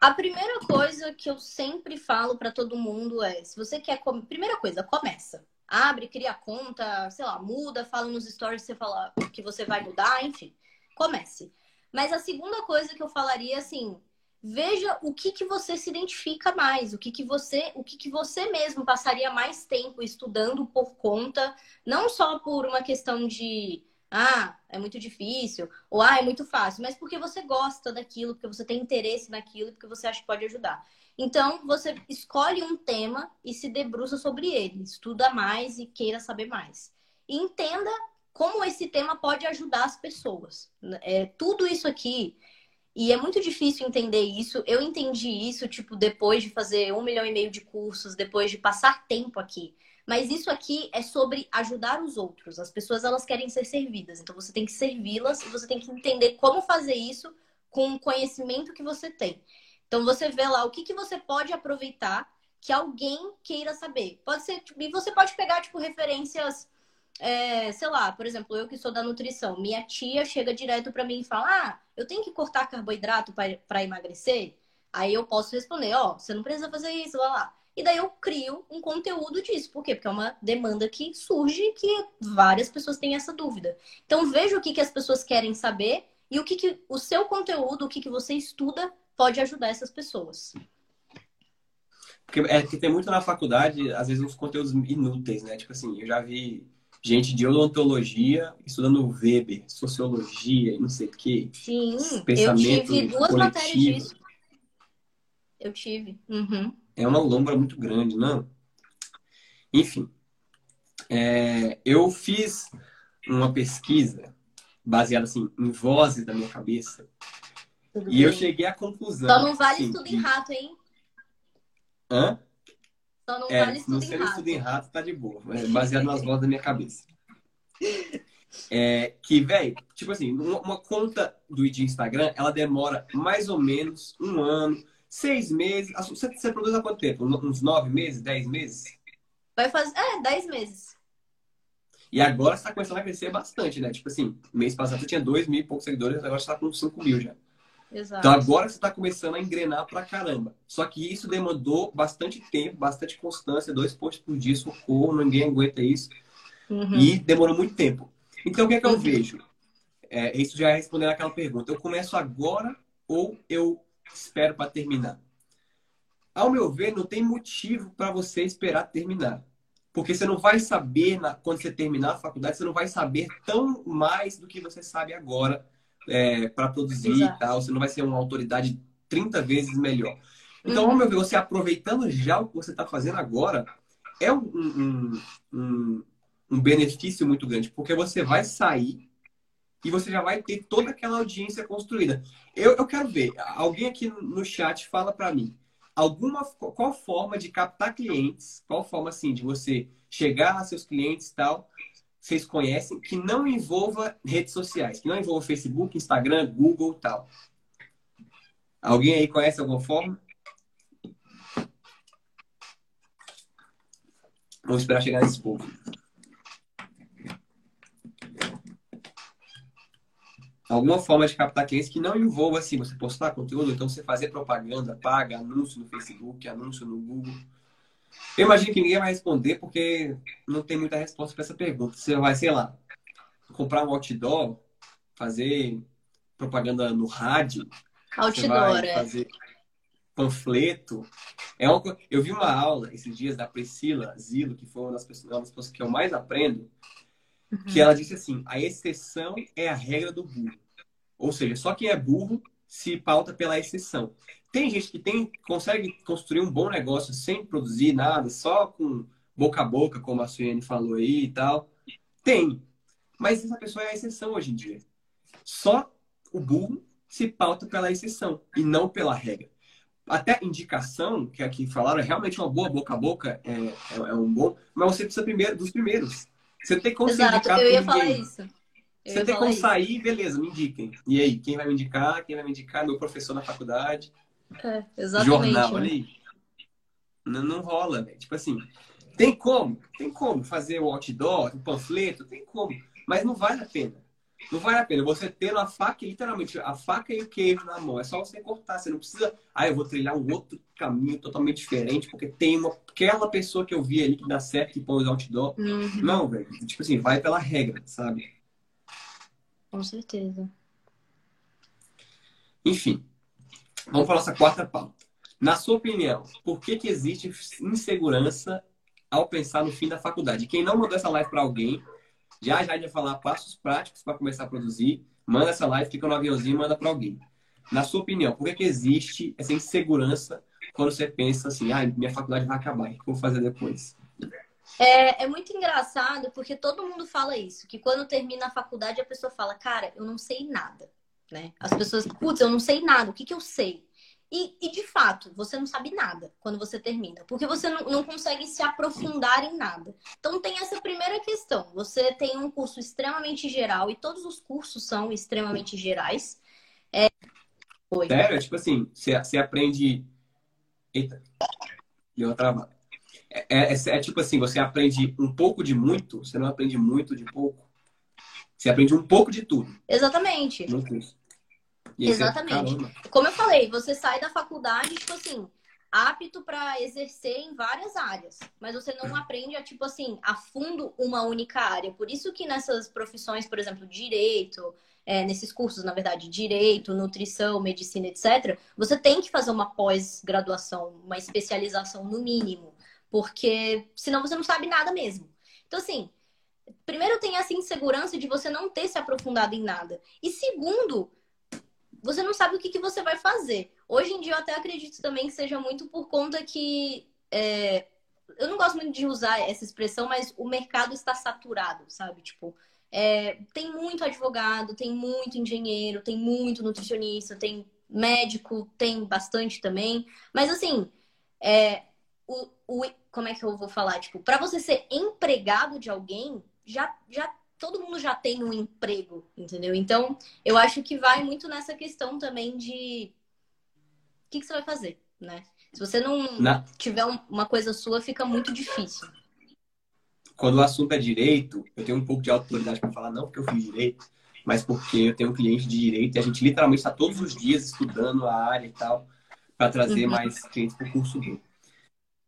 A primeira coisa que eu sempre falo para todo mundo é: se você quer. Primeira coisa, começa. Abre, cria conta, sei lá, muda, fala nos stories você fala que você vai mudar, enfim. Comece. Mas a segunda coisa que eu falaria assim, veja o que, que você se identifica mais, o que, que você, o que, que você mesmo passaria mais tempo estudando por conta, não só por uma questão de ah, é muito difícil, ou ah, é muito fácil, mas porque você gosta daquilo, porque você tem interesse naquilo, porque você acha que pode ajudar. Então, você escolhe um tema e se debruça sobre ele, estuda mais e queira saber mais. e entenda como esse tema pode ajudar as pessoas. É, tudo isso aqui, e é muito difícil entender isso. Eu entendi isso, tipo, depois de fazer um milhão e meio de cursos, depois de passar tempo aqui. Mas isso aqui é sobre ajudar os outros. As pessoas, elas querem ser servidas. Então, você tem que servi-las e você tem que entender como fazer isso com o conhecimento que você tem. Então, você vê lá o que, que você pode aproveitar que alguém queira saber. Pode ser, tipo, e você pode pegar, tipo, referências é, sei lá, por exemplo, eu que sou da nutrição, minha tia chega direto para mim e fala: Ah, eu tenho que cortar carboidrato para emagrecer? Aí eu posso responder: Ó, oh, você não precisa fazer isso, lá lá. E daí eu crio um conteúdo disso. Por quê? Porque é uma demanda que surge que várias pessoas têm essa dúvida. Então veja o que, que as pessoas querem saber e o que, que o seu conteúdo, o que, que você estuda, pode ajudar essas pessoas. Porque é que tem muito na faculdade, às vezes, uns conteúdos inúteis, né? Tipo assim, eu já vi gente de odontologia estudando Weber, sociologia e não sei o quê. Sim, eu tive duas coletivo. matérias disso. Eu tive. Uhum. É uma lombra muito grande, não? Enfim, é, eu fiz uma pesquisa baseada assim, em vozes da minha cabeça. Tudo e bem. eu cheguei à conclusão. Só não vale assim, estudo em rato, hein? Hã? Só não é, vale estudo não ser estudo em rato, tá de boa. Baseado nas vozes da minha cabeça. É, que, velho, tipo assim, uma, uma, conta do Instagram, ela demora mais ou menos um ano, seis meses. Você, você produz há quanto tempo? Uns nove meses, dez meses? Vai fazer, é, dez meses. E agora você tá começando a crescer bastante, né? Tipo assim, mês passado você tinha dois mil e poucos seguidores, agora você tá com cinco mil já. Exato. Então agora você está começando a engrenar pra caramba. Só que isso demandou bastante tempo, bastante constância, dois posts por dia, socorro, ninguém aguenta isso. Uhum. E demorou muito tempo. Então o que é que eu uhum. vejo? É, isso já é respondendo aquela pergunta. Eu começo agora ou eu espero para terminar? Ao meu ver, não tem motivo para você esperar terminar. Porque você não vai saber, na, quando você terminar a faculdade, você não vai saber tão mais do que você sabe agora é, para produzir Exato. e tal. Você não vai ser uma autoridade 30 vezes melhor. Então, uhum. ao meu ver, você aproveitando já o que você está fazendo agora, é um, um, um, um benefício muito grande, porque você vai sair e você já vai ter toda aquela audiência construída. Eu, eu quero ver, alguém aqui no chat fala para mim, alguma qual forma de captar clientes, qual forma assim de você chegar a seus clientes e tal, vocês conhecem que não envolva redes sociais, que não envolva Facebook, Instagram, Google tal. Alguém aí conhece alguma forma? Vamos esperar chegar nesse povo. Alguma forma de captar clientes que não envolva assim, você postar conteúdo, então você fazer propaganda, paga, anúncio no Facebook, anúncio no Google. Eu imagino que ninguém vai responder porque não tem muita resposta para essa pergunta. Você vai, sei lá, comprar um outdoor, fazer propaganda no rádio, outdoor, é. fazer panfleto. É uma... Eu vi uma aula esses dias da Priscila Zilo, que foi uma das pessoas, uma das pessoas que eu mais aprendo, uhum. que ela disse assim: a exceção é a regra do burro. Ou seja, só quem é burro se pauta pela exceção. Tem gente que tem, consegue construir um bom negócio sem produzir nada, só com boca a boca, como a Suene falou aí e tal. Tem. Mas essa pessoa é a exceção hoje em dia. Só o burro se pauta pela exceção e não pela regra. Até indicação, que aqui falaram, é realmente uma boa boca a boca, é, é, é um bom, mas você precisa primeiro dos primeiros. Você tem como Exato, eu ia falar isso. Eu você tem como isso. sair, beleza, me indiquem. E aí, quem vai me indicar? Quem vai me indicar? Meu professor na faculdade. É, exatamente. Jornal, olha aí. Não, não rola, velho. Tipo assim, tem como? Tem como fazer o outdoor, o panfleto? Tem como. Mas não vale a pena. Não vale a pena. Você tendo a faca, literalmente, a faca e o queijo na mão. É só você cortar. Você não precisa. Ah, eu vou trilhar um outro caminho totalmente diferente, porque tem uma, aquela pessoa que eu vi ali que dá certo e põe os outdoor. Uhum. Não, velho. Tipo assim, vai pela regra, sabe? Com certeza. Enfim. Vamos para a nossa quarta pauta. Na sua opinião, por que, que existe insegurança ao pensar no fim da faculdade? Quem não mandou essa live para alguém, já já vai falar passos práticos para começar a produzir. Manda essa live, fica no aviãozinho e manda para alguém. Na sua opinião, por que, que existe essa insegurança quando você pensa assim, ah, minha faculdade vai acabar, o que eu vou fazer depois? É, é muito engraçado porque todo mundo fala isso, que quando termina a faculdade a pessoa fala, cara, eu não sei nada, né? As pessoas, putz, eu não sei nada, o que que eu sei? E, e, de fato, você não sabe nada quando você termina, porque você não, não, consegue se aprofundar em nada. Então, tem essa primeira questão. Você tem um curso extremamente geral, e todos os cursos são extremamente gerais. É... Oi. Sério? Tipo assim, você, você aprende. Eita, deu uma. É, é, é, é tipo assim, você aprende um pouco de muito, você não aprende muito de pouco. Você aprende um pouco de tudo. Exatamente. No curso. Exatamente. Como eu falei, você sai da faculdade, tipo assim, apto para exercer em várias áreas, mas você não aprende a, tipo assim, a fundo uma única área. Por isso que nessas profissões, por exemplo, direito, é, nesses cursos, na verdade, direito, nutrição, medicina, etc., você tem que fazer uma pós-graduação, uma especialização no mínimo, porque senão você não sabe nada mesmo. Então, assim, primeiro tem essa insegurança de você não ter se aprofundado em nada. E segundo, você não sabe o que, que você vai fazer. Hoje em dia eu até acredito também que seja muito por conta que. É, eu não gosto muito de usar essa expressão, mas o mercado está saturado, sabe? Tipo, é, tem muito advogado, tem muito engenheiro, tem muito nutricionista, tem médico, tem bastante também. Mas assim, é, o, o, como é que eu vou falar? Tipo, para você ser empregado de alguém, já, já todo mundo já tem um emprego, entendeu? Então, eu acho que vai muito nessa questão também de o que, que você vai fazer, né? Se você não Na... tiver uma coisa sua, fica muito difícil. Quando o assunto é direito, eu tenho um pouco de autoridade para falar, não porque eu fiz direito, mas porque eu tenho um cliente de direito e a gente literalmente está todos os dias estudando a área e tal, para trazer uhum. mais clientes para o curso dele.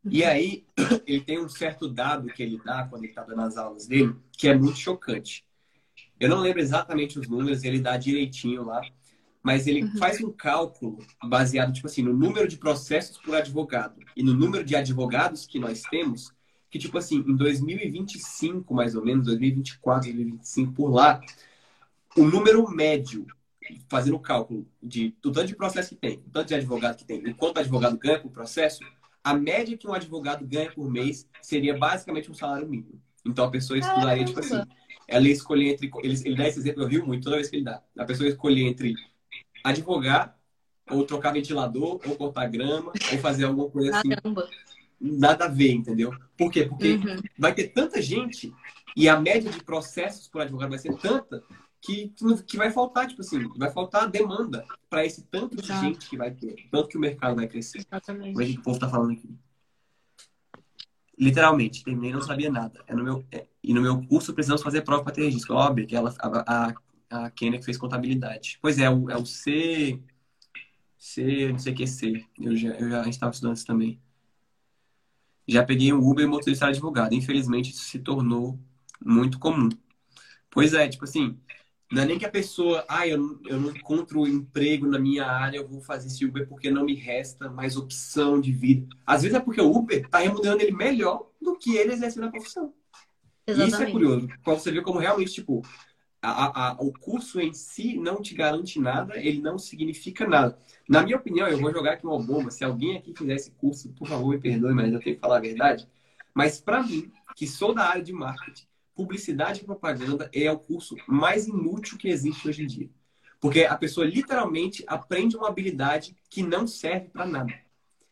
E aí, ele tem um certo dado que ele dá quando ele está dando as aulas dele, que é muito chocante. Eu não lembro exatamente os números, ele dá direitinho lá, mas ele uhum. faz um cálculo baseado, tipo assim, no número de processos por advogado e no número de advogados que nós temos, que, tipo assim, em 2025, mais ou menos, 2024, 2025, por lá, o número médio, fazendo o cálculo de, do tanto de processo que tem, do tanto de advogado que tem, e quanto advogado ganha por processo, a média que um advogado ganha por mês seria basicamente um salário mínimo. Então a pessoa estudaria, tipo assim, ela ia escolher entre. Ele, ele dá esse exemplo, eu rio muito toda vez que ele dá. A pessoa escolher entre advogar, ou trocar ventilador, ou cortar grama, ou fazer alguma coisa assim. Caramba. Nada a ver, entendeu? Por quê? Porque uhum. vai ter tanta gente e a média de processos por advogado vai ser tanta que, que vai faltar, tipo assim, vai faltar demanda para esse tanto de Exato. gente que vai ter, tanto que o mercado vai crescer. Exatamente. É o povo tá falando aqui? Literalmente, terminei não sabia nada. É no meu, é, e no meu curso precisamos fazer prova para ter registro. Óbvio que ela, a, a, a Kenia que fez contabilidade. Pois é, o, é o C. C, não sei o que C. Eu já, eu já estava estudando isso também. Já peguei um Uber e motorista advogado. Infelizmente, isso se tornou muito comum. Pois é, tipo assim, não é nem que a pessoa, ah, eu, eu não encontro emprego na minha área, eu vou fazer esse Uber porque não me resta mais opção de vida. Às vezes é porque o Uber está remunerando ele melhor do que ele exercendo a profissão. Exatamente. Isso é curioso. Quando você vê como realmente, tipo, a, a, o curso em si não te garante nada, ele não significa nada. Na minha opinião, eu vou jogar aqui uma bomba. Se alguém aqui fizer esse curso, por favor, me perdoe, mas eu tenho que falar a verdade. Mas para mim, que sou da área de marketing, publicidade e propaganda é o curso mais inútil que existe hoje em dia. Porque a pessoa literalmente aprende uma habilidade que não serve para nada.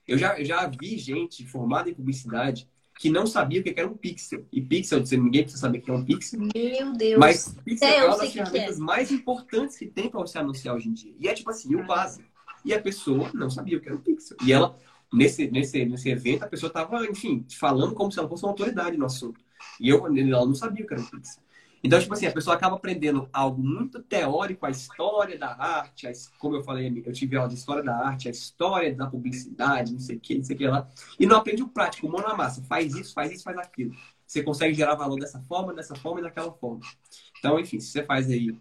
Eu já, eu já vi gente formada em publicidade que não sabia o que era um pixel. E pixel, ninguém precisa saber o que é um pixel. Meu Deus. Mas pixel é, é uma das ferramentas é. mais importantes que tem para você anunciar hoje em dia. E é tipo assim, o básico. E a pessoa não sabia o que era um pixel. E ela, nesse, nesse, nesse evento, a pessoa estava, enfim, falando como se ela fosse uma autoridade no assunto. E eu, ela não sabia o que era um Pix. Então, tipo assim, a pessoa acaba aprendendo algo muito teórico, a história da arte, a, como eu falei, eu tive aula de história da arte, a história da publicidade, não sei o que, não sei o que lá, e não aprende o prático, mão na massa, faz isso, faz isso, faz aquilo. Você consegue gerar valor dessa forma, dessa forma e daquela forma. Então, enfim, se você faz aí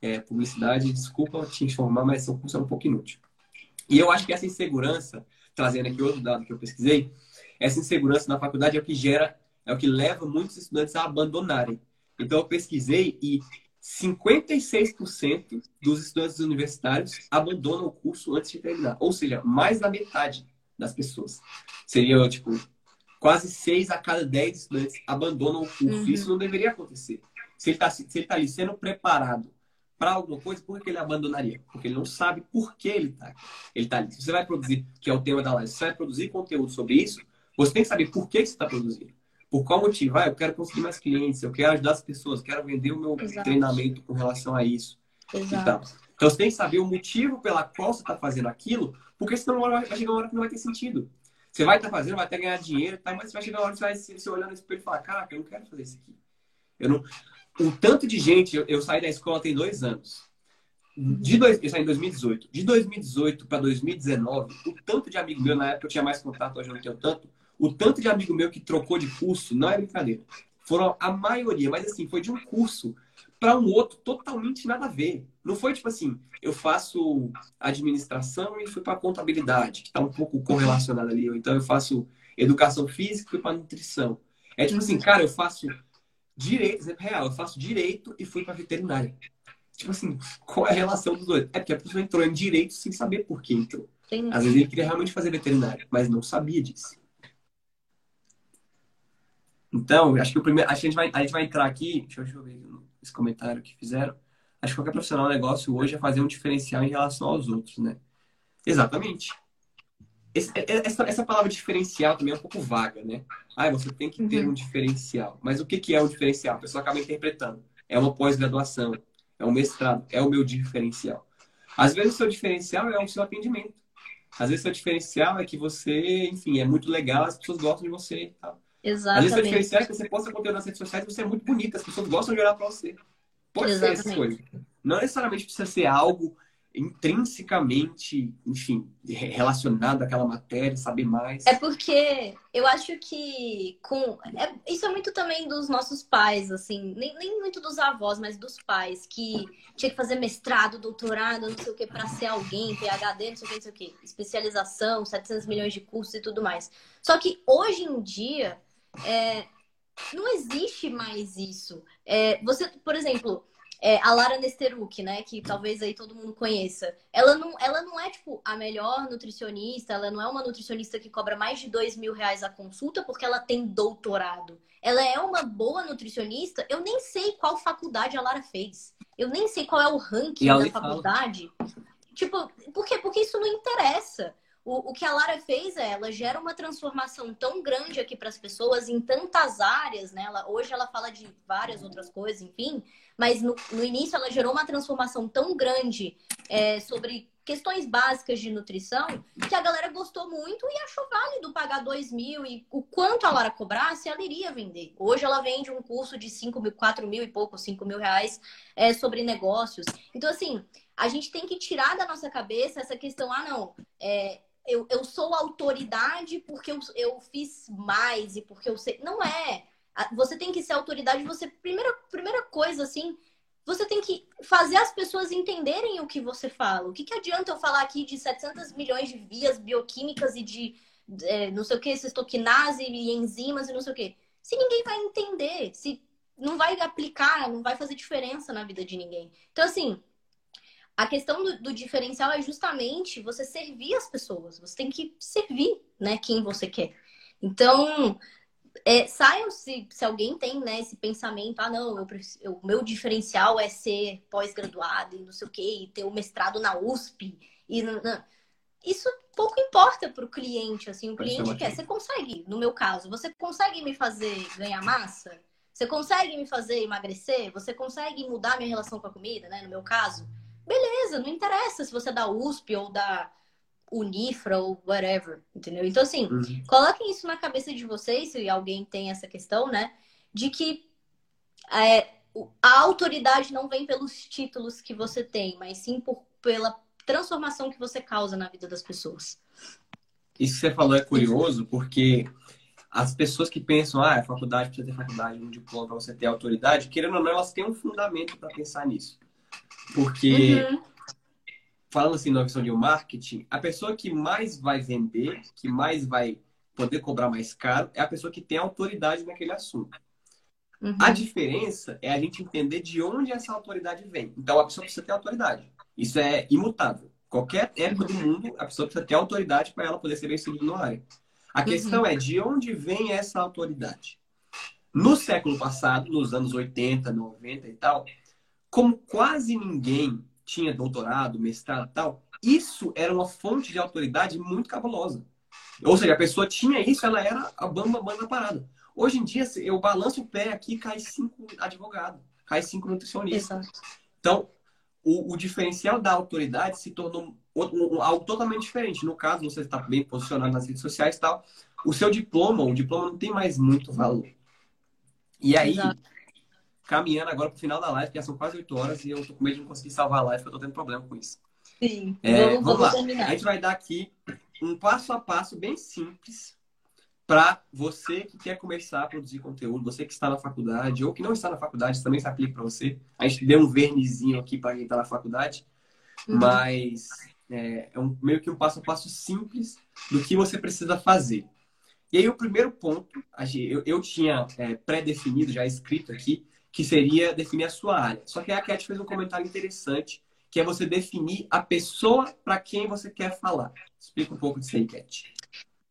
é, publicidade, desculpa te informar, mas o curso é um pouco inútil. E eu acho que essa insegurança, trazendo aqui outro dado que eu pesquisei, essa insegurança na faculdade é o que gera é o que leva muitos estudantes a abandonarem. Então, eu pesquisei e 56% dos estudantes universitários abandonam o curso antes de terminar. Ou seja, mais da metade das pessoas. Seria, tipo, quase seis a cada dez estudantes abandonam o curso. Uhum. Isso não deveria acontecer. Se ele está se ele tá ali sendo preparado para alguma coisa, por que ele abandonaria? Porque ele não sabe por que ele está ele tá ali. Se você vai produzir, que é o tema da live, se você vai produzir conteúdo sobre isso, você tem que saber por que você está produzindo. Por qual motivo? Ah, eu quero conseguir mais clientes, eu quero ajudar as pessoas, quero vender o meu Exato. treinamento com relação a isso. Então, então você tem que saber o motivo pela qual você está fazendo aquilo, porque senão vai chegar uma hora que não vai ter sentido. Você vai estar tá fazendo, vai até ganhar dinheiro, tá? mas vai chegar uma hora que você vai se, se olhar no espelho e falar, caraca, eu não quero fazer isso aqui. Eu não... O tanto de gente, eu, eu saí da escola tem dois anos. De dois, eu saí em 2018. De 2018 para 2019, o tanto de amigo meu, na época eu tinha mais contato, hoje eu não tenho tanto, o tanto de amigo meu que trocou de curso, não é brincadeira. Foram a maioria, mas assim, foi de um curso para um outro totalmente nada a ver. Não foi tipo assim, eu faço administração e fui para contabilidade, que está um pouco correlacionado ali. Ou então eu faço educação física e fui para nutrição. É tipo assim, cara, eu faço direito, exemplo real, eu faço direito e fui para veterinária. Tipo assim, qual é a relação dos dois? É porque a pessoa entrou em direito sem saber por que entrou. Às vezes ele queria realmente fazer veterinária, mas não sabia disso. Então, acho que o primeiro. Acho que a gente vai, a gente vai entrar aqui. Deixa eu, deixa eu ver esse comentário que fizeram. Acho que qualquer profissional negócio hoje é fazer um diferencial em relação aos outros, né? Exatamente. Esse, é, é, essa, essa palavra diferencial também é um pouco vaga, né? Ah, você tem que ter uhum. um diferencial. Mas o que, que é um diferencial? A pessoa acaba interpretando. É uma pós-graduação, é um mestrado, é o meu diferencial. Às vezes o seu diferencial é o seu atendimento. Às vezes o seu diferencial é que você, enfim, é muito legal, as pessoas gostam de você e tal. Exatamente. Às vezes seu diferencial é que você posta conteúdo nas redes sociais você é muito bonita, as pessoas gostam de olhar pra você. Pode Exatamente. ser essa coisa. Não necessariamente precisa ser algo intrinsecamente, enfim, relacionado àquela matéria, saber mais. É porque eu acho que com é, isso é muito também dos nossos pais, assim, nem, nem muito dos avós, mas dos pais que tinha que fazer mestrado, doutorado, não sei o que para ser alguém, PhD, não sei o que, não sei o que, especialização, 700 milhões de cursos e tudo mais. Só que hoje em dia é, não existe mais isso. É, você, por exemplo, é, a Lara Nesteruk, né, que talvez aí todo mundo conheça, ela não, ela não é, tipo, a melhor nutricionista, ela não é uma nutricionista que cobra mais de dois mil reais a consulta porque ela tem doutorado. Ela é uma boa nutricionista, eu nem sei qual faculdade a Lara fez. Eu nem sei qual é o ranking da faculdade. Fala. Tipo, por quê? Porque isso não interessa. O, o que a Lara fez é, ela gera uma transformação tão grande aqui para as pessoas em tantas áreas, né? Ela, hoje ela fala de várias outras coisas, enfim, mas no, no início ela gerou uma transformação tão grande é, sobre questões básicas de nutrição que a galera gostou muito e achou válido pagar dois mil e o quanto a Lara cobrasse, ela iria vender. Hoje ela vende um curso de cinco mil, quatro mil e pouco, cinco mil reais é, sobre negócios. Então, assim, a gente tem que tirar da nossa cabeça essa questão, ah, não, é, eu, eu sou autoridade porque eu, eu fiz mais e porque eu sei. Não é. Você tem que ser autoridade. Você, primeira, primeira coisa, assim, você tem que fazer as pessoas entenderem o que você fala. O que, que adianta eu falar aqui de 700 milhões de vias bioquímicas e de é, não sei o que, cistoquinase e enzimas e não sei o que. Se ninguém vai entender, se não vai aplicar, não vai fazer diferença na vida de ninguém. Então, assim, a questão do, do, diferencial é justamente você servir as pessoas. Você tem que servir, né, quem você quer. Então, é, saiam se, se alguém tem né, esse pensamento, ah, não, o meu diferencial é ser pós-graduado e não sei o quê, e ter o um mestrado na USP. E não, não. Isso pouco importa para o cliente, assim, o cliente quer. Você consegue, no meu caso, você consegue me fazer ganhar massa? Você consegue me fazer emagrecer? Você consegue mudar minha relação com a comida, né? No meu caso? Beleza, não interessa se você é da USP ou da Unifra ou whatever, entendeu? Então, assim, uhum. coloquem isso na cabeça de vocês, se alguém tem essa questão, né? De que é, a autoridade não vem pelos títulos que você tem, mas sim por, pela transformação que você causa na vida das pessoas. Isso que você falou é curioso, porque as pessoas que pensam, ah, a faculdade precisa ter faculdade, um diploma para você ter autoridade, querendo ou não, elas têm um fundamento para pensar nisso. Porque, uhum. falando assim na questão de marketing, a pessoa que mais vai vender, que mais vai poder cobrar mais caro, é a pessoa que tem autoridade naquele assunto. Uhum. A diferença é a gente entender de onde essa autoridade vem. Então, a pessoa precisa ter autoridade. Isso é imutável. Qualquer época do mundo, a pessoa precisa ter autoridade para ela poder ser bem sucedida na área. A uhum. questão é de onde vem essa autoridade. No século passado, nos anos 80, 90 e tal, como quase ninguém tinha doutorado, mestrado e tal, isso era uma fonte de autoridade muito cabulosa. Ou seja, a pessoa tinha isso, ela era a bamba banda parada. Hoje em dia, eu balanço o pé aqui cai cinco advogados, cai cinco nutricionistas. Exato. Então, o, o, diferencial da autoridade se tornou um, um, algo totalmente diferente. No caso, você está bem posicionado nas redes sociais e tal, o seu diploma, o diploma não tem mais muito valor. E aí, Exato. Caminhando agora para o final da live, que já são quase oito horas, e eu tô com medo de não conseguir salvar a live, porque eu tô tendo problema com isso. Sim, é, vamos, vamos lá. Terminar. A gente vai dar aqui um passo a passo bem simples para você que quer começar a produzir conteúdo, você que está na faculdade ou que não está na faculdade, também se aplica para você. A gente deu um vernizinho aqui para quem está na faculdade, uhum. mas é, é um, meio que um passo a passo simples do que você precisa fazer. E aí o primeiro ponto, eu, eu tinha é, pré-definido, já escrito aqui, que seria definir a sua área. Só que a Cat fez um comentário interessante, que é você definir a pessoa para quem você quer falar. Explica um pouco disso aí, Cat.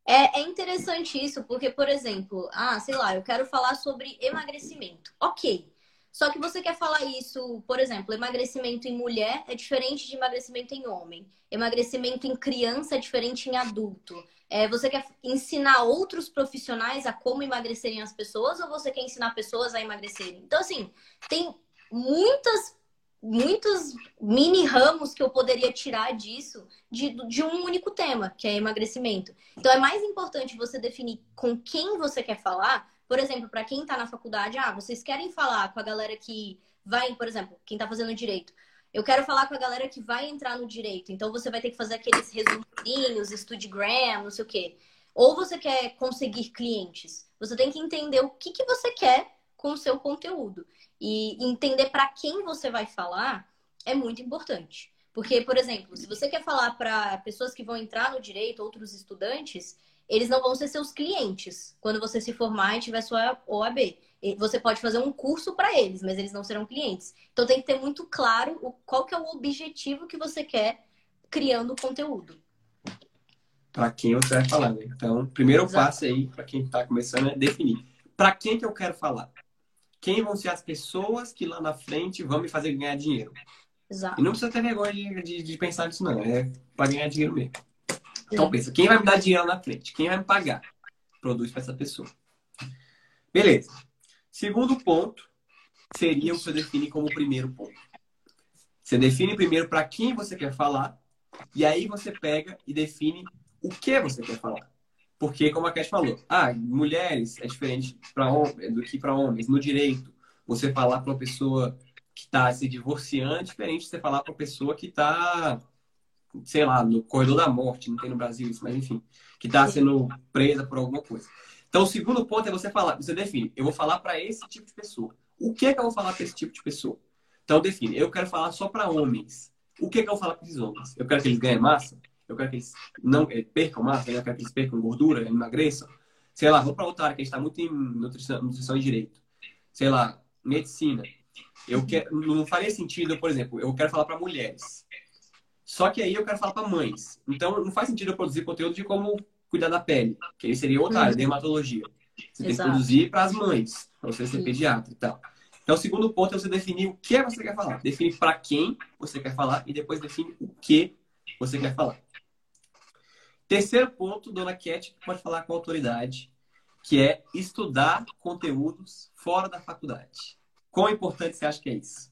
É, é, interessante isso, porque, por exemplo, ah, sei lá, eu quero falar sobre emagrecimento. Ok. Só que você quer falar isso, por exemplo, emagrecimento em mulher é diferente de emagrecimento em homem. Emagrecimento em criança é diferente em adulto. É, você quer ensinar outros profissionais a como emagrecerem as pessoas ou você quer ensinar pessoas a emagrecerem? Então, assim, tem muitas muitos mini ramos que eu poderia tirar disso de, de um único tema, que é emagrecimento. Então é mais importante você definir com quem você quer falar. Por exemplo, para quem está na faculdade, ah, vocês querem falar com a galera que vai, por exemplo, quem está fazendo direito. Eu quero falar com a galera que vai entrar no direito. Então você vai ter que fazer aqueles resuminhos, Studigram, não sei o quê. Ou você quer conseguir clientes. Você tem que entender o que, que você quer com o seu conteúdo. E entender para quem você vai falar é muito importante. Porque, por exemplo, se você quer falar para pessoas que vão entrar no direito, outros estudantes, eles não vão ser seus clientes quando você se formar e tiver sua OAB. Você pode fazer um curso para eles, mas eles não serão clientes. Então tem que ter muito claro o, qual que é o objetivo que você quer criando o conteúdo. Para quem você vai falar, né? Então, o primeiro Exato. passo aí, para quem está começando, é definir. Para quem que eu quero falar? quem vão ser as pessoas que lá na frente vão me fazer ganhar dinheiro. Exato. E não precisa ter vergonha de, de, de pensar nisso, não. É para ganhar dinheiro mesmo. Então pensa, quem vai me dar dinheiro lá na frente? Quem vai me pagar? Produz para essa pessoa. Beleza. Segundo ponto seria o que você define como primeiro ponto. Você define primeiro para quem você quer falar, e aí você pega e define o que você quer falar. Porque, como a Cat falou, ah, mulheres é diferente para do que para homens. No direito, você falar para uma pessoa que está se divorciando é diferente de você falar para uma pessoa que está, sei lá, no corredor da morte, não tem no Brasil isso, mas enfim, que está sendo presa por alguma coisa. Então, o segundo ponto é você falar, você define, eu vou falar para esse tipo de pessoa. O que é que eu vou falar para esse tipo de pessoa? Então, define, eu quero falar só para homens. O que é que eu vou falar para esses homens? Eu quero que eles ganhem massa? eu quero que eles não eh, percam massa, eu quero que eles percam gordura, emagreçam. Sei lá, vou para outra área que a gente está muito em nutrição, nutrição e direito. Sei lá, medicina. Eu quero, não faria sentido, por exemplo, eu quero falar para mulheres. Só que aí eu quero falar para mães. Então não faz sentido eu produzir conteúdo de como cuidar da pele, que aí seria outra área, uhum. dermatologia. Você Exato. tem que produzir para as mães, para você ser pediatra e tal. Então, o segundo ponto é você definir o que você quer falar. Define para quem você quer falar e depois define o que você quer falar. Terceiro ponto, dona Cat pode falar com autoridade, que é estudar conteúdos fora da faculdade. Quão importante você acha que é isso?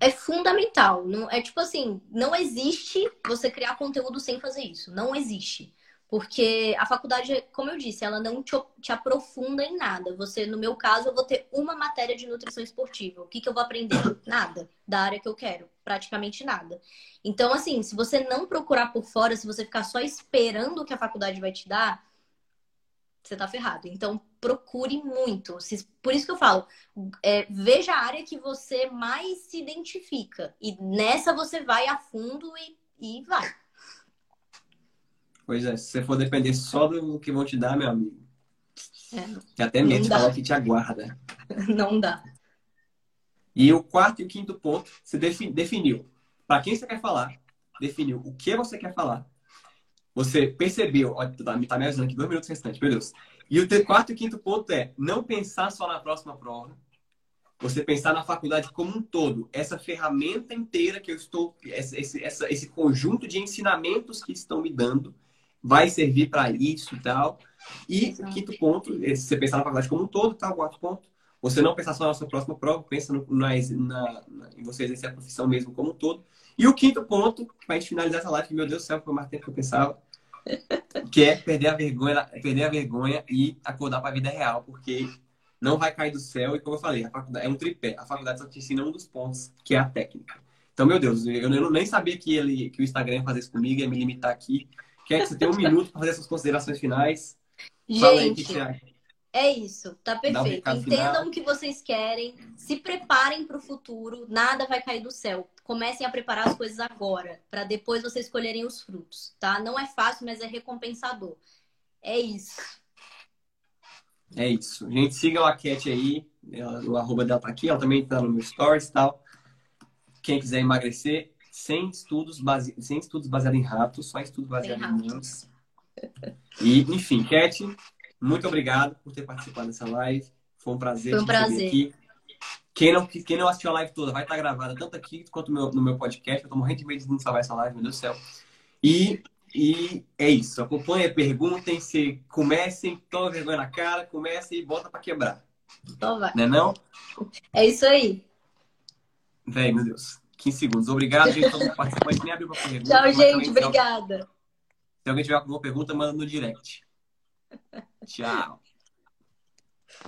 É fundamental. Não, é tipo assim, não existe você criar conteúdo sem fazer isso. Não existe. Porque a faculdade, como eu disse, ela não te, te, aprofunda em nada. Você, no meu caso, eu vou ter uma matéria de nutrição esportiva. O que, que eu vou aprender? Nada. Da área que eu quero. Praticamente nada. Então, assim, se você não procurar por fora, se você ficar só esperando o que a faculdade vai te dar, você tá ferrado. Então, procure muito. Por isso que eu falo, é, veja a área que você mais se identifica. E nessa você vai a fundo e, e vai. Pois é, se você for depender só do que vão te dar, meu amigo. É, até medo de falar que te aguarda. Não dá. E o quarto e o quinto ponto, você definiu para quem você quer falar, definiu o que você quer falar Você percebeu, ó, tá, tá me avisando aqui, dois minutos restantes, meu Deus. E o quarto e quinto ponto é não pensar só na próxima prova, você pensar na faculdade como um todo. Essa ferramenta inteira que eu estou, esse, essa, esse conjunto de ensinamentos que estão me dando, vai servir para isso e tal. E o quinto ponto, você pensar na faculdade como um todo, tá? O quarto ponto, você não pensar só na sua próxima prova, pensa no, na, na, na, em você exercer a profissão mesmo como um todo. E o quinto ponto, para a gente finalizar essa live, que, meu Deus do céu, foi mais tempo que eu pensava, que é perder a vergonha, perder a vergonha e acordar para a vida real, porque não vai cair do céu. E como eu falei, é um tripé. A faculdade só te ensina um dos pontos, que é a técnica. Então, meu Deus, eu, eu nem sabia que, ele, que o Instagram ia fazer isso comigo, ia me limitar aqui. Quer que você tenha um minuto para fazer suas considerações finais? Gente, é isso, tá perfeito. Um Entendam final. o que vocês querem, se preparem para o futuro, nada vai cair do céu. Comecem a preparar as coisas agora, para depois vocês escolherem os frutos, tá? Não é fácil, mas é recompensador. É isso. É isso. Gente, sigam a Cat aí, o arroba dela tá aqui, ela também tá no meu stories e tal. Quem quiser emagrecer, sem estudos, base... sem estudos baseados em ratos, só estudos baseados em humanos. E, enfim, Cat, muito obrigado por ter participado dessa live. Foi um prazer. Foi um prazer. Aqui. Quem não, quem não assistiu a live toda vai estar gravada tanto aqui quanto no meu, no meu podcast. Eu tô morrendo de medo de não salvar essa live, meu Deus do céu. E, e é isso. Acompanhem, perguntem, se comecem, toma vergonha na cara, comecem e bota para quebrar. Então vai. Não é não? É isso aí. Véi, meu Deus. 15 segundos. Obrigado, gente, todo mundo participando. Nem abriu pra pergunta. Tchau, gente. Obrigada. Se alguém tiver alguma pergunta, manda no direct. Tchau.